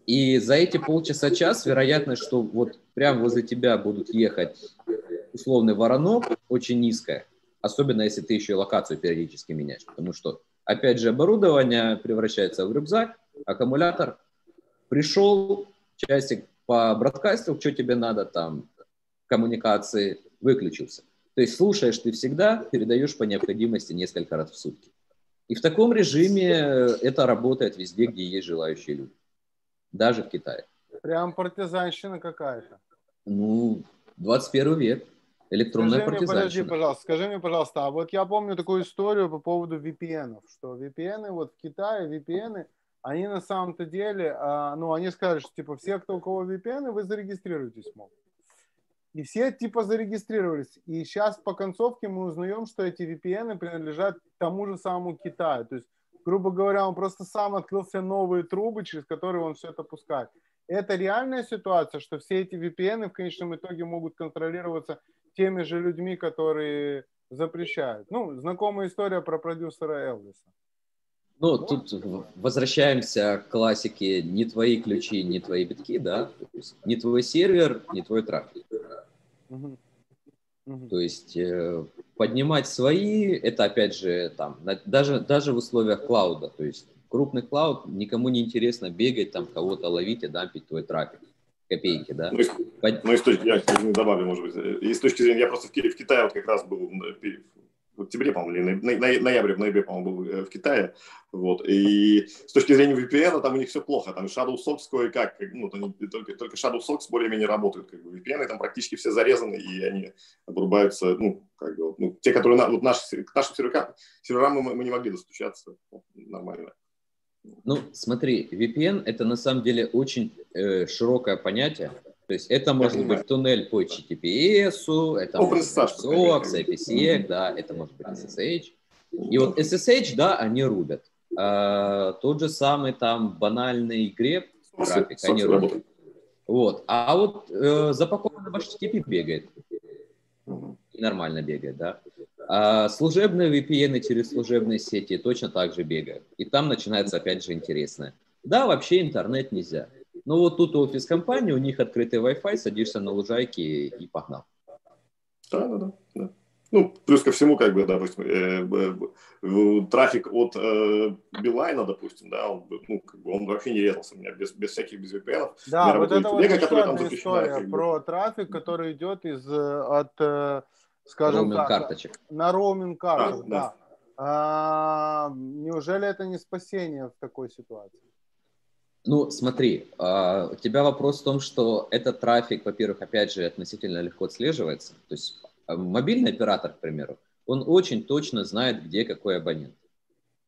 И за эти полчаса-час вероятность, что вот прямо возле тебя будут ехать условный воронок, очень низкая. Особенно, если ты еще и локацию периодически меняешь. Потому что, опять же, оборудование превращается в рюкзак, аккумулятор. Пришел, часик по бродкасту, что тебе надо там, коммуникации, выключился. То есть слушаешь ты всегда, передаешь по необходимости несколько раз в сутки. И в таком режиме это работает везде, где есть желающие люди даже в Китае. Прям партизанщина какая-то. Ну, 21 век. Электронная скажи партизанщина. Мне, подожди, пожалуйста, скажи мне, пожалуйста, а вот я помню такую историю по поводу VPN, что VPN вот в Китае, VPN, они на самом-то деле, а, ну, они сказали, что типа все, кто у кого VPN, вы зарегистрируетесь, мол. И все типа зарегистрировались. И сейчас по концовке мы узнаем, что эти VPN принадлежат тому же самому Китаю. То есть грубо говоря, он просто сам открыл все новые трубы, через которые он все это пускает. Это реальная ситуация, что все эти VPN в конечном итоге могут контролироваться теми же людьми, которые запрещают. Ну, знакомая история про продюсера Элвиса. Ну, тут возвращаемся к классике «не твои ключи, не твои битки», да? Не твой сервер, не твой трафик. Угу. Угу. То есть э, поднимать свои, это опять же там, даже, даже в условиях клауда, то есть крупный клауд, никому не интересно бегать, там кого-то ловить и дампить твой трафик. Копейки, да? Ну, Под... ну и с точки, я добавлю, может быть, и с точки зрения, я просто в, в Китае вот как раз был в октябре, по-моему, или на, ноябре, в ноябре, по-моему, был э, в Китае, вот, и с точки зрения VPN, там у них все плохо, там Shadow Socks кое-как, ну, только, только Shadow Socks более-менее работают, как бы, VPN там практически все зарезаны, и они обрубаются, ну, как бы, ну, те, которые, вот наши, к нашим серверам, серверам мы, мы не могли достучаться, нормально. Ну, смотри, VPN это на самом деле очень э, широкое понятие. То есть это может быть туннель по HTTPS, это Open может быть SOX, IPsec, да, это может быть SSH. И вот SSH, да, они рубят. А, тот же самый там банальный греб, трафик, они рубят. Вот. А вот э, запакованный в HTTP бегает. И нормально бегает, да. А служебные VPN через служебные сети точно так же бегают. И там начинается опять же интересное. Да, вообще интернет нельзя. Но вот тут офис компании, у них открытый Wi-Fi, садишься на лужайке и погнал. Да, да, да. да. Ну, плюс ко всему, как бы, допустим, э, э, трафик от э, Билайна, допустим, да, он, ну, как бы он вообще не резался у меня без, без всяких, без VPN. Да, вот это вот еще одна история как бы. про трафик, который идет из, э, от, э, скажем роуминг так, карточек. на роуминг карточек, а, да. да. А, неужели это не спасение в такой ситуации? Ну, смотри, uh, у тебя вопрос в том, что этот трафик, во-первых, опять же, относительно легко отслеживается. То есть а мобильный оператор, к примеру, он очень точно знает, где какой абонент.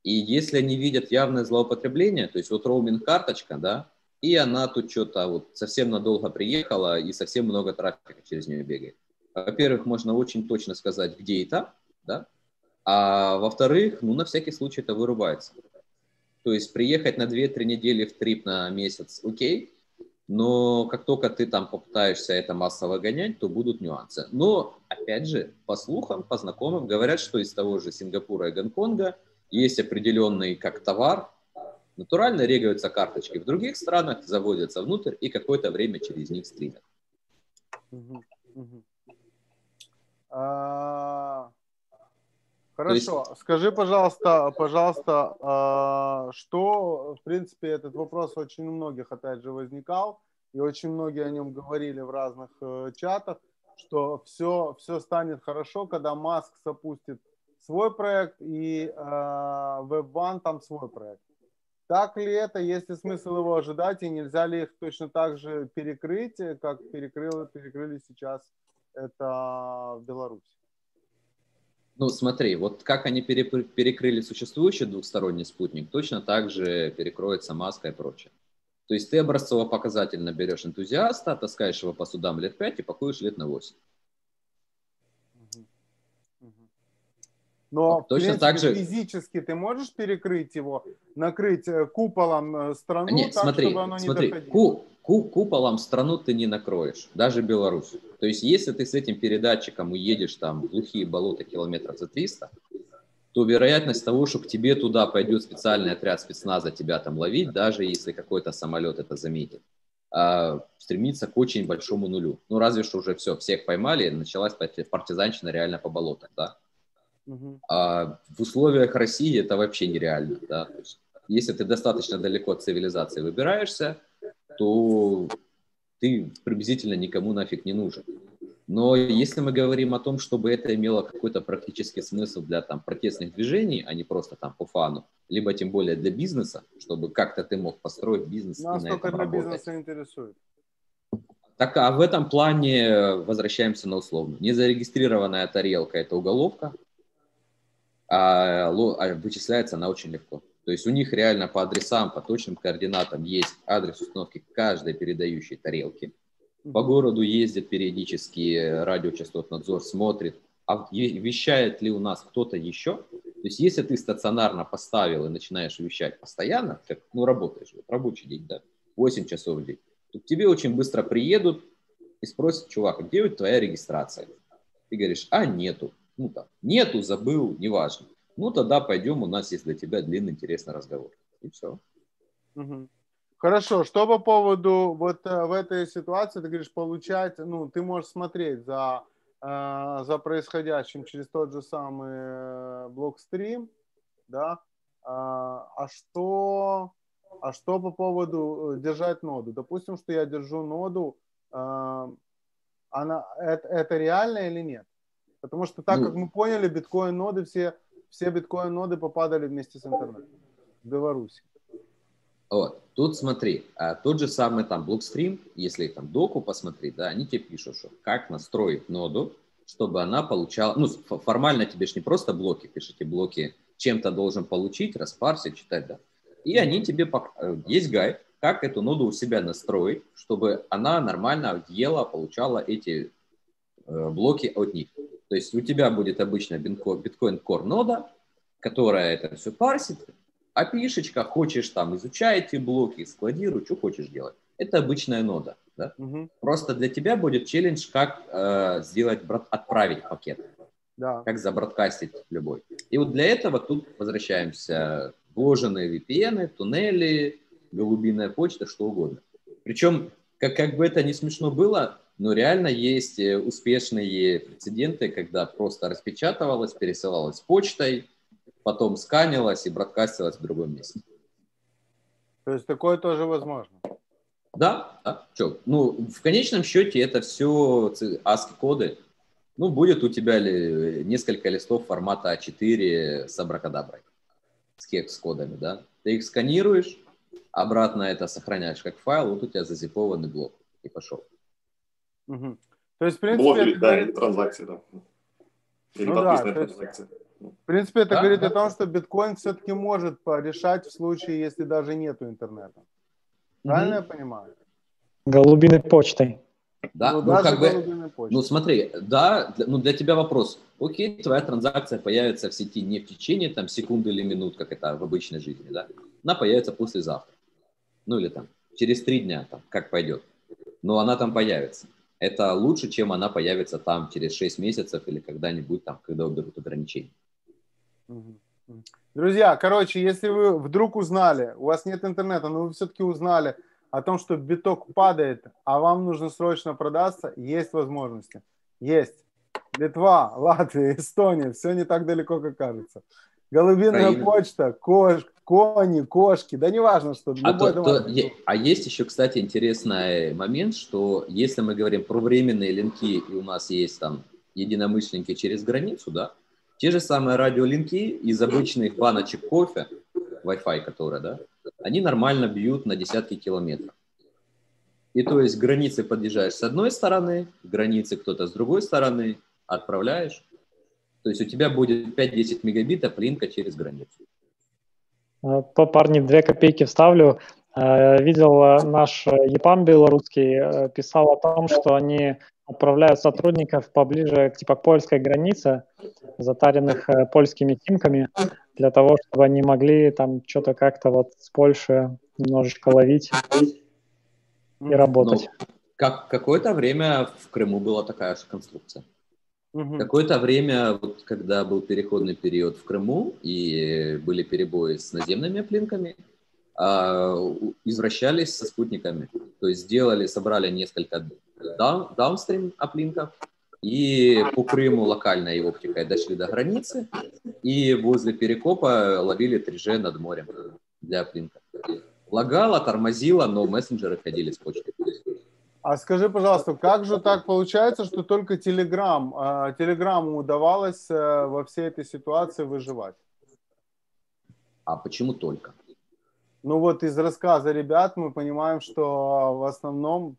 И если они видят явное злоупотребление, то есть вот роуминг-карточка, да, и она тут что-то вот совсем надолго приехала, и совсем много трафика через нее бегает. Во-первых, можно очень точно сказать, где там, да, а во-вторых, ну, на всякий случай это вырубается. То есть приехать на 2-3 недели в трип на месяц, окей, но как только ты там попытаешься это массово гонять, то будут нюансы. Но, опять же, по слухам, по знакомым, говорят, что из того же Сингапура и Гонконга есть определенный как товар, натурально регаются карточки. В других странах заводятся внутрь и какое-то время через них стримят. А, хорошо. Есть... Скажи, пожалуйста, пожалуйста, а, что, в принципе, этот вопрос очень у многих, опять же, возникал, и очень многие о нем говорили в разных э, чатах, что все, все станет хорошо, когда Маск запустит свой проект и э, WebOne там свой проект. Так ли это, есть ли смысл его ожидать, и нельзя ли их точно так же перекрыть, как перекрыли, перекрыли сейчас это в Беларуси? Ну, смотри, вот как они перекрыли существующий двухсторонний спутник, точно так же перекроется маска и прочее. То есть ты образцово-показательно берешь энтузиаста, таскаешь его по судам лет 5 и пакуешь лет на 8. Но точно принципе, так же физически ты можешь перекрыть его, накрыть э, куполом э, страну, Нет, так, смотри, чтобы оно смотри, не доходило. Ку, куполом страну ты не накроешь, даже Беларусь. То есть если ты с этим передатчиком уедешь там в глухие болота километров за 300, то вероятность того, что к тебе туда пойдет специальный отряд спецназа тебя там ловить, даже если какой-то самолет это заметит, а, стремится к очень большому нулю. Ну, разве что уже все, всех поймали, началась партизанщина реально по болотам, да. Угу. А в условиях России это вообще нереально, да. То есть, если ты достаточно далеко от цивилизации выбираешься, то ты приблизительно никому нафиг не нужен. Но если мы говорим о том, чтобы это имело какой-то практический смысл для там, протестных движений, а не просто там по фану, либо тем более для бизнеса, чтобы как-то ты мог построить бизнес Нас и на этом работать. бизнеса интересует. Так, а в этом плане возвращаемся на условно. Незарегистрированная тарелка – это уголовка, а, а вычисляется она очень легко. То есть у них реально по адресам, по точным координатам есть адрес установки каждой передающей тарелки. По городу ездит периодически радиочастотнадзор, смотрит, а вещает ли у нас кто-то еще. То есть если ты стационарно поставил и начинаешь вещать постоянно, как, ну, работаешь, вот, рабочий день, да, 8 часов в день, то к тебе очень быстро приедут и спросят, чувак, а где твоя регистрация? Ты говоришь, а нету. Ну там, нету, забыл, неважно. Ну тогда пойдем, у нас есть для тебя длинный интересный разговор. И все. Угу. Хорошо, что по поводу вот э, в этой ситуации, ты говоришь, получать, ну, ты можешь смотреть за, э, за происходящим через тот же самый э, блокстрим, да, а, а что, а что по поводу держать ноду? Допустим, что я держу ноду, она, это, это реально или нет? Потому что так, ну, как мы поняли, биткоин-ноды все, все биткоин-ноды попадали вместе с интернетом в Беларуси. Вот. Тут смотри, а тот же самый там Blockstream, если там доку посмотреть, да, они тебе пишут, что как настроить ноду, чтобы она получала, ну, формально тебе же не просто блоки, пишите блоки, чем-то должен получить, распарсить, читать, да. И И они тебе пок... Э, есть гайд, как эту ноду у себя настроить, чтобы она нормально ела, получала эти э, блоки от них. То есть у тебя будет обычно биткоин core нода, которая это все парсит, а пишечка, хочешь там, изучай эти блоки, складируй, что хочешь делать. Это обычная нода. Да? Угу. Просто для тебя будет челлендж, как э, сделать, отправить пакет. Да. Как забродкастить любой. И вот для этого тут возвращаемся. Вложенные VPN, туннели, голубиная почта, что угодно. Причем, как, как бы это не смешно было, но реально есть э, успешные прецеденты, когда просто распечатывалось, пересылалось почтой, потом сканилось и бродкастилось в другом месте. То есть такое тоже возможно? Да, да. Что? Ну, в конечном счете это все ASCII-коды. Ну, будет у тебя ли несколько листов формата А4 с абракадаброй, с кекс-кодами, да? Ты их сканируешь, обратно это сохраняешь как файл, вот у тебя зазипованный блок, и пошел. Угу. То есть, в принципе... Блок, это... да, или транзакции, да. Или ну, да, транзакция. Есть, в принципе, это да, говорит да. о том, что биткоин все-таки может порешать в случае, если даже нету интернета. Правильно угу. я понимаю? Голубиной почтой. Да, ну, ну как бы, ну смотри, да, для, ну для тебя вопрос. Окей, твоя транзакция появится в сети не в течение там секунды или минут, как это в обычной жизни, да? Она появится послезавтра. Ну или там через три дня, там, как пойдет. Но она там появится. Это лучше, чем она появится там через 6 месяцев или когда-нибудь там, когда уберут ограничения. Друзья, короче, если вы вдруг узнали, у вас нет интернета, но вы все-таки узнали о том, что биток падает, а вам нужно срочно продаться, есть возможности. Есть. Литва, Латвия, Эстония, все не так далеко, как кажется. Голубиная Украина. почта, кош, кони, кошки, да неважно, что. А, то, то, а есть еще, кстати, интересный момент, что если мы говорим про временные линки, и у нас есть там единомышленники через границу, да, те же самые радиолинки из обычных баночек кофе, Wi-Fi, которая, да, они нормально бьют на десятки километров. И то есть границы подъезжаешь с одной стороны, границы кто-то с другой стороны, отправляешь. То есть у тебя будет 5-10 мегабитов линка через границу. Э, по парни две копейки вставлю. Э, видел э, наш ЕПАМ белорусский, писал о том, что они отправляют сотрудников поближе типа, к польской границе, затаренных польскими симками, для того, чтобы они могли там что-то как-то вот с Польши немножечко ловить и работать. Ну, как, какое-то время в Крыму была такая же конструкция. Угу. Какое-то время, вот, когда был переходный период в Крыму и были перебои с наземными оплинками, а, извращались со спутниками. То есть сделали, собрали несколько даун, даунстрим оплинков, и по Крыму локальной оптикой дошли до границы, и возле Перекопа ловили 3G над морем для оплинка. Лагало, тормозило, но мессенджеры ходили с почтой. А скажи, пожалуйста, как же так получается, что только Telegram, Телеграму удавалось э, во всей этой ситуации выживать? А почему только? Ну вот из рассказа ребят мы понимаем, что в основном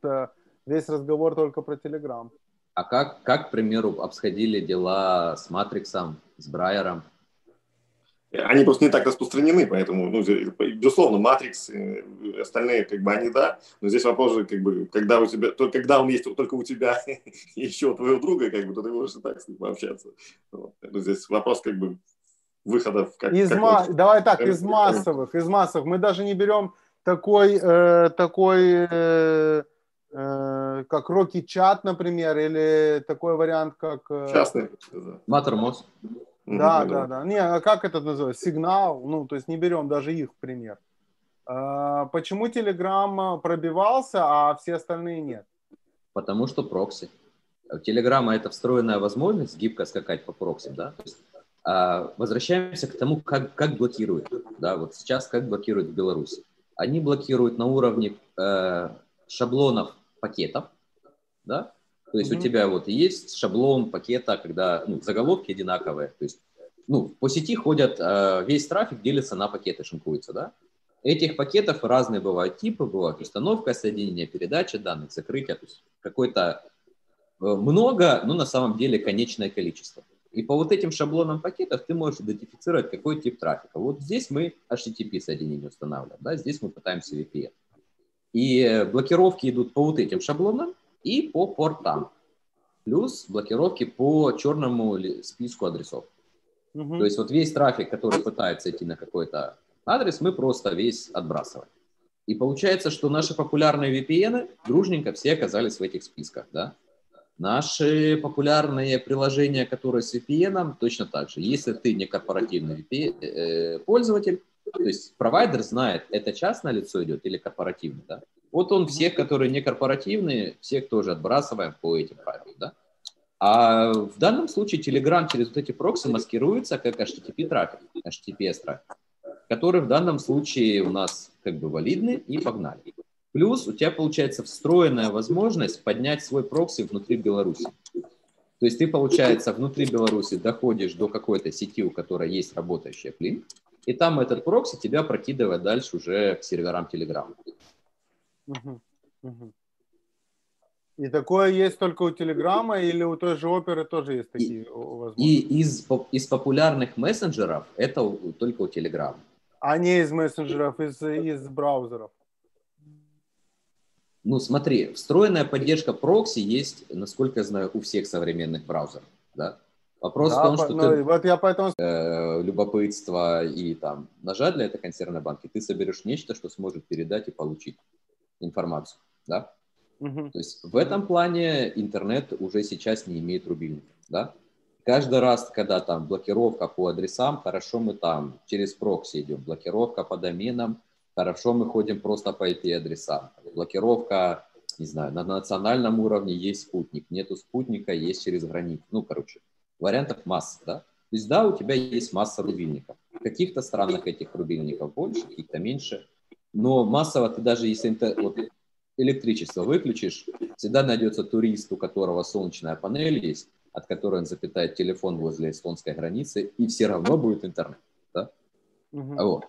весь разговор только про Telegram. А как, как, к примеру, обсходили дела с Матриксом, с Брайером? Они просто не так распространены, поэтому, ну, безусловно, Матрикс, остальные, как бы, они да, но здесь вопрос же, как бы, когда у тебя, только когда он есть только у тебя <laughs> и еще у твоего друга, как бы, то ты можешь и так с ним пообщаться. Вот. Здесь вопрос, как бы, выходов. Как, из как ма- вот, давай так, из массовых, из массовых. Мы даже не берем такой, э, такой э, э, как Rocky Chat, например, или такой вариант, как... Э, Частный. Маттермос. Да, да, да. Не, а как это называется? Сигнал. Ну, то есть не берем даже их пример. А, почему Telegram пробивался, а все остальные нет? Потому что прокси. У Телеграма это встроенная возможность гибко скакать по прокси, да? То есть, а, возвращаемся к тому, как, как блокируют. Да, вот сейчас как блокируют в Беларуси. Они блокируют на уровне э, шаблонов пакетов, да? То есть mm-hmm. у тебя вот есть шаблон пакета, когда ну, заголовки одинаковые. То есть ну, по сети ходят, э, весь трафик делится на пакеты, шинкуется, да? Этих пакетов разные бывают типы, бывают установка, соединение, передача данных, закрытие, то есть какое-то э, много, но на самом деле конечное количество. И по вот этим шаблонам пакетов ты можешь идентифицировать, какой тип трафика. Вот здесь мы HTTP соединение устанавливаем, да, здесь мы пытаемся VPN. И блокировки идут по вот этим шаблонам и по портам. Плюс блокировки по черному списку адресов. Угу. То есть вот весь трафик, который пытается идти на какой-то адрес, мы просто весь отбрасываем. И получается, что наши популярные VPN дружненько все оказались в этих списках, да. Наши популярные приложения, которые с VPN, точно так же. Если ты не корпоративный VPN, э, пользователь, то есть провайдер знает, это частное лицо идет или корпоративный, да? Вот он всех, которые не корпоративные, всех тоже отбрасываем по этим правилам, да? А в данном случае Telegram через вот эти прокси маскируется как HTTP трафик, HTTPS трафик, который в данном случае у нас как бы валидный и погнали. Плюс у тебя получается встроенная возможность поднять свой прокси внутри Беларуси. То есть ты, получается, внутри Беларуси доходишь до какой-то сети, у которой есть работающая плин, и там этот прокси тебя прокидывает дальше уже к серверам Telegram. И такое есть только у Телеграма или у той же оперы тоже есть такие и, возможности? И из, из популярных мессенджеров это только у Телеграма. А не из мессенджеров, из, из браузеров? Ну, смотри, встроенная поддержка прокси есть, насколько я знаю, у всех современных браузеров, да? Вопрос да, в том, что ну, ты вот я поэтому... э, любопытство и там нажать для этой консервной банки, ты соберешь нечто, что сможет передать и получить информацию, да? Угу. То есть в этом плане интернет уже сейчас не имеет рубильников, да? Каждый раз, когда там блокировка по адресам, хорошо мы там через прокси идем, блокировка по доменам, хорошо мы ходим просто по IP-адресам. Блокировка, не знаю, на национальном уровне есть спутник, нету спутника, есть через границу. Ну, короче, вариантов масса, да? То есть, да, у тебя есть масса рубильников. Каких-то странах этих рубильников больше, каких-то меньше. Но массово ты даже если вот, электричество выключишь, всегда найдется турист, у которого солнечная панель есть, от которой он запитает телефон возле эстонской границы, и все равно будет интернет. Да? Угу. Вот.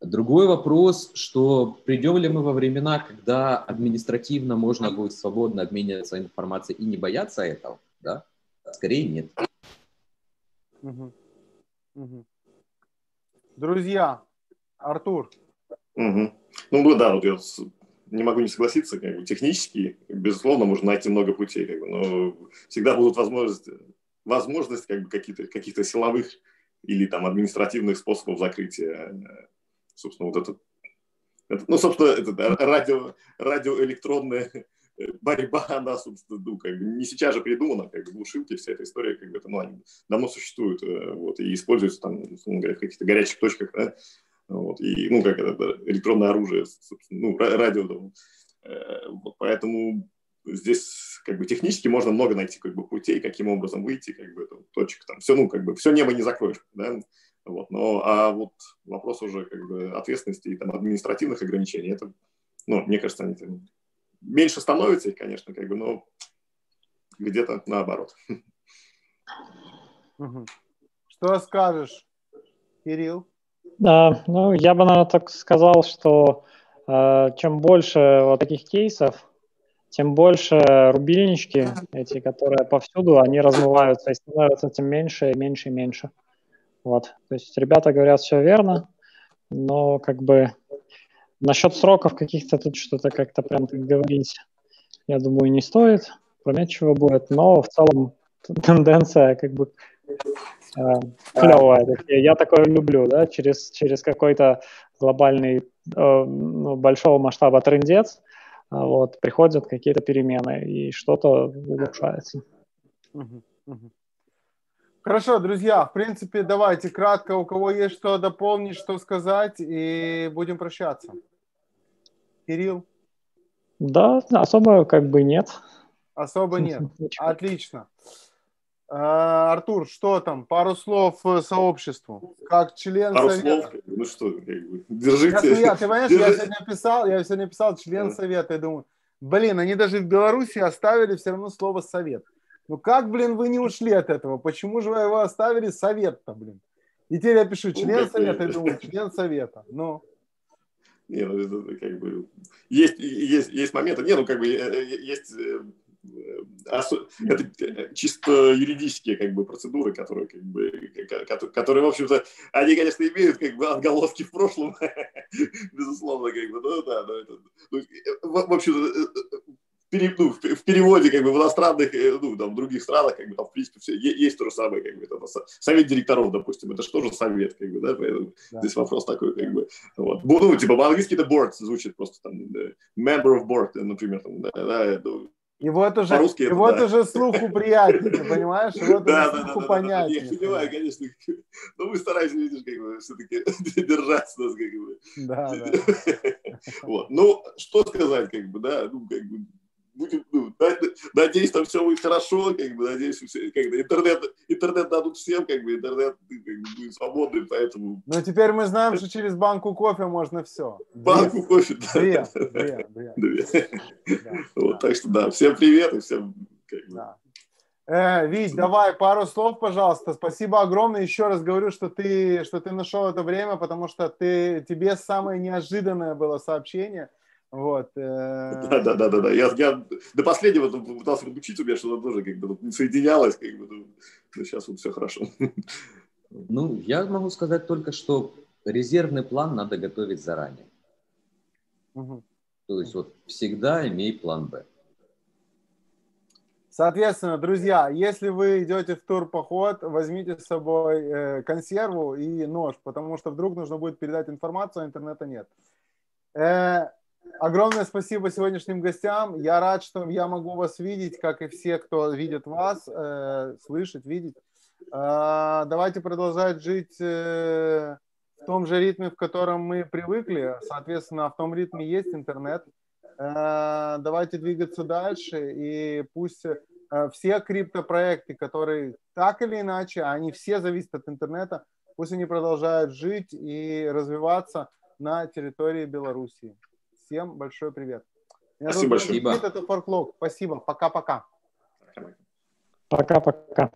Другой вопрос, что придем ли мы во времена, когда административно можно будет свободно обмениваться информацией и не бояться этого, да? Скорее нет. Угу. Угу. Друзья, Артур. Угу. Ну да, вот я не могу не согласиться, как бы технически, безусловно, можно найти много путей, как бы, но всегда будут возможности, возможность как бы каких-то каких силовых или там административных способов закрытия, собственно, вот это, это ну, собственно, это да, радио, радиоэлектронная борьба, <laughs> она, собственно, ну, как бы не сейчас же придумана, как бы глушилки, вся эта история, как бы, это, ну, они давно существуют, э, вот, и используются там, условно говоря, в каких-то горячих точках, да, вот, и, ну, как это, электронное оружие, ну, радио. Да, э, вот, поэтому здесь как бы технически можно много найти как бы путей, каким образом выйти, как бы там, точек, там, все, ну, как бы, все небо не закроешь, да, вот, но, а вот вопрос уже как бы ответственности и там административных ограничений, это, ну, мне кажется, они там, меньше становится их, конечно, как бы, но где-то наоборот. <laughs> Что скажешь, Кирилл? Да, ну, я бы, наверное, так сказал, что э, чем больше вот таких кейсов, тем больше рубильнички, эти, которые повсюду, они размываются и становятся тем меньше и меньше и меньше. Вот. То есть ребята говорят все верно, но как бы насчет сроков каких-то тут что-то как-то прям так говорить, я думаю, не стоит. Прометчиво будет, но в целом тенденция как бы э, клевая. Я такое люблю, да, через, через какой-то глобальный, э, ну, большого масштаба трендец, а вот, приходят какие-то перемены, и что-то улучшается. Хорошо, друзья, в принципе, давайте кратко, у кого есть что дополнить, что сказать, и будем прощаться. Кирилл? Да, особо как бы нет. Особо нет. <laughs> Отлично. А, Артур, что там? Пару слов сообществу. Как член Пару совета. Слов? Ну что, держите. Я, ты понимаешь, держите. я сегодня писал, я сегодня писал член да. совета, я думаю, блин, они даже в Беларуси оставили все равно слово совет. Ну как, блин, вы не ушли от этого? Почему же вы его оставили совет-то, блин? И теперь я пишу член ну, совета, и думаю, член совета. Ну. Не, ну это как бы есть, есть, есть моменты, не, ну как бы э, э, есть это чисто юридические как бы процедуры, которые как бы, которые, в общем-то, они, конечно, имеют как бы отголоски в прошлом, <laughs> безусловно, как бы, ну да, но это, ну, в общем пере, ну, в переводе как бы в иностранных, э, ну, там, в других странах, как бы, там, в принципе, все, есть то же самое, как бы, там, совет директоров, допустим, это же тоже совет, как бы, да, поэтому да. здесь вопрос такой, как бы, вот. Ну, типа, по-английски это board звучит просто, там, member of board, например, там, да, да, и вот уже, и это, вот да. уже слуху приятнее, понимаешь? И вот да, да, слуху да, понятнее. Да, Я понимаю, конечно. Но мы стараемся, видишь, как бы все-таки <laughs> держаться нас, как бы. Да, да. <laughs> Вот. Ну, что сказать, как бы, да, ну, как бы, будем, ну, надеюсь, там все будет хорошо, как бы, надеюсь, все, как бы, интернет, интернет дадут всем, как бы, интернет как бы, будет свободным, поэтому... Ну, теперь мы знаем, что через банку кофе можно все. Банку кофе, да. Две, две, две. <laughs> две. Да, <laughs> вот, да. Так что, да, всем привет и всем... Как бы, да. Э, Вить, давай пару слов, пожалуйста. Спасибо огромное. Еще раз говорю, что ты, что ты нашел это время, потому что ты, тебе самое неожиданное было сообщение – вот. Э, да, да, да, да, да. Я, я до последнего пытался подучить, у меня что-то тоже как бы не соединялось, как бы, ну, но сейчас вот все хорошо. Ну, я могу сказать только, что резервный план надо готовить заранее. Угу. То есть вот всегда имей план Б. Соответственно, друзья, если вы идете в турпоход, возьмите с собой э, консерву и нож, потому что вдруг нужно будет передать информацию, а интернета нет. Э, Огромное спасибо сегодняшним гостям. Я рад, что я могу вас видеть, как и все, кто видит вас, э, слышит, видеть. Э, давайте продолжать жить э, в том же ритме, в котором мы привыкли. Соответственно, в том ритме есть интернет. Э, давайте двигаться дальше. И пусть э, все криптопроекты, которые так или иначе, они все зависят от интернета, пусть они продолжают жить и развиваться на территории Белоруссии. Всем большой привет. Меня Спасибо большое. Это Форклог. Спасибо. Пока-пока. Пока-пока.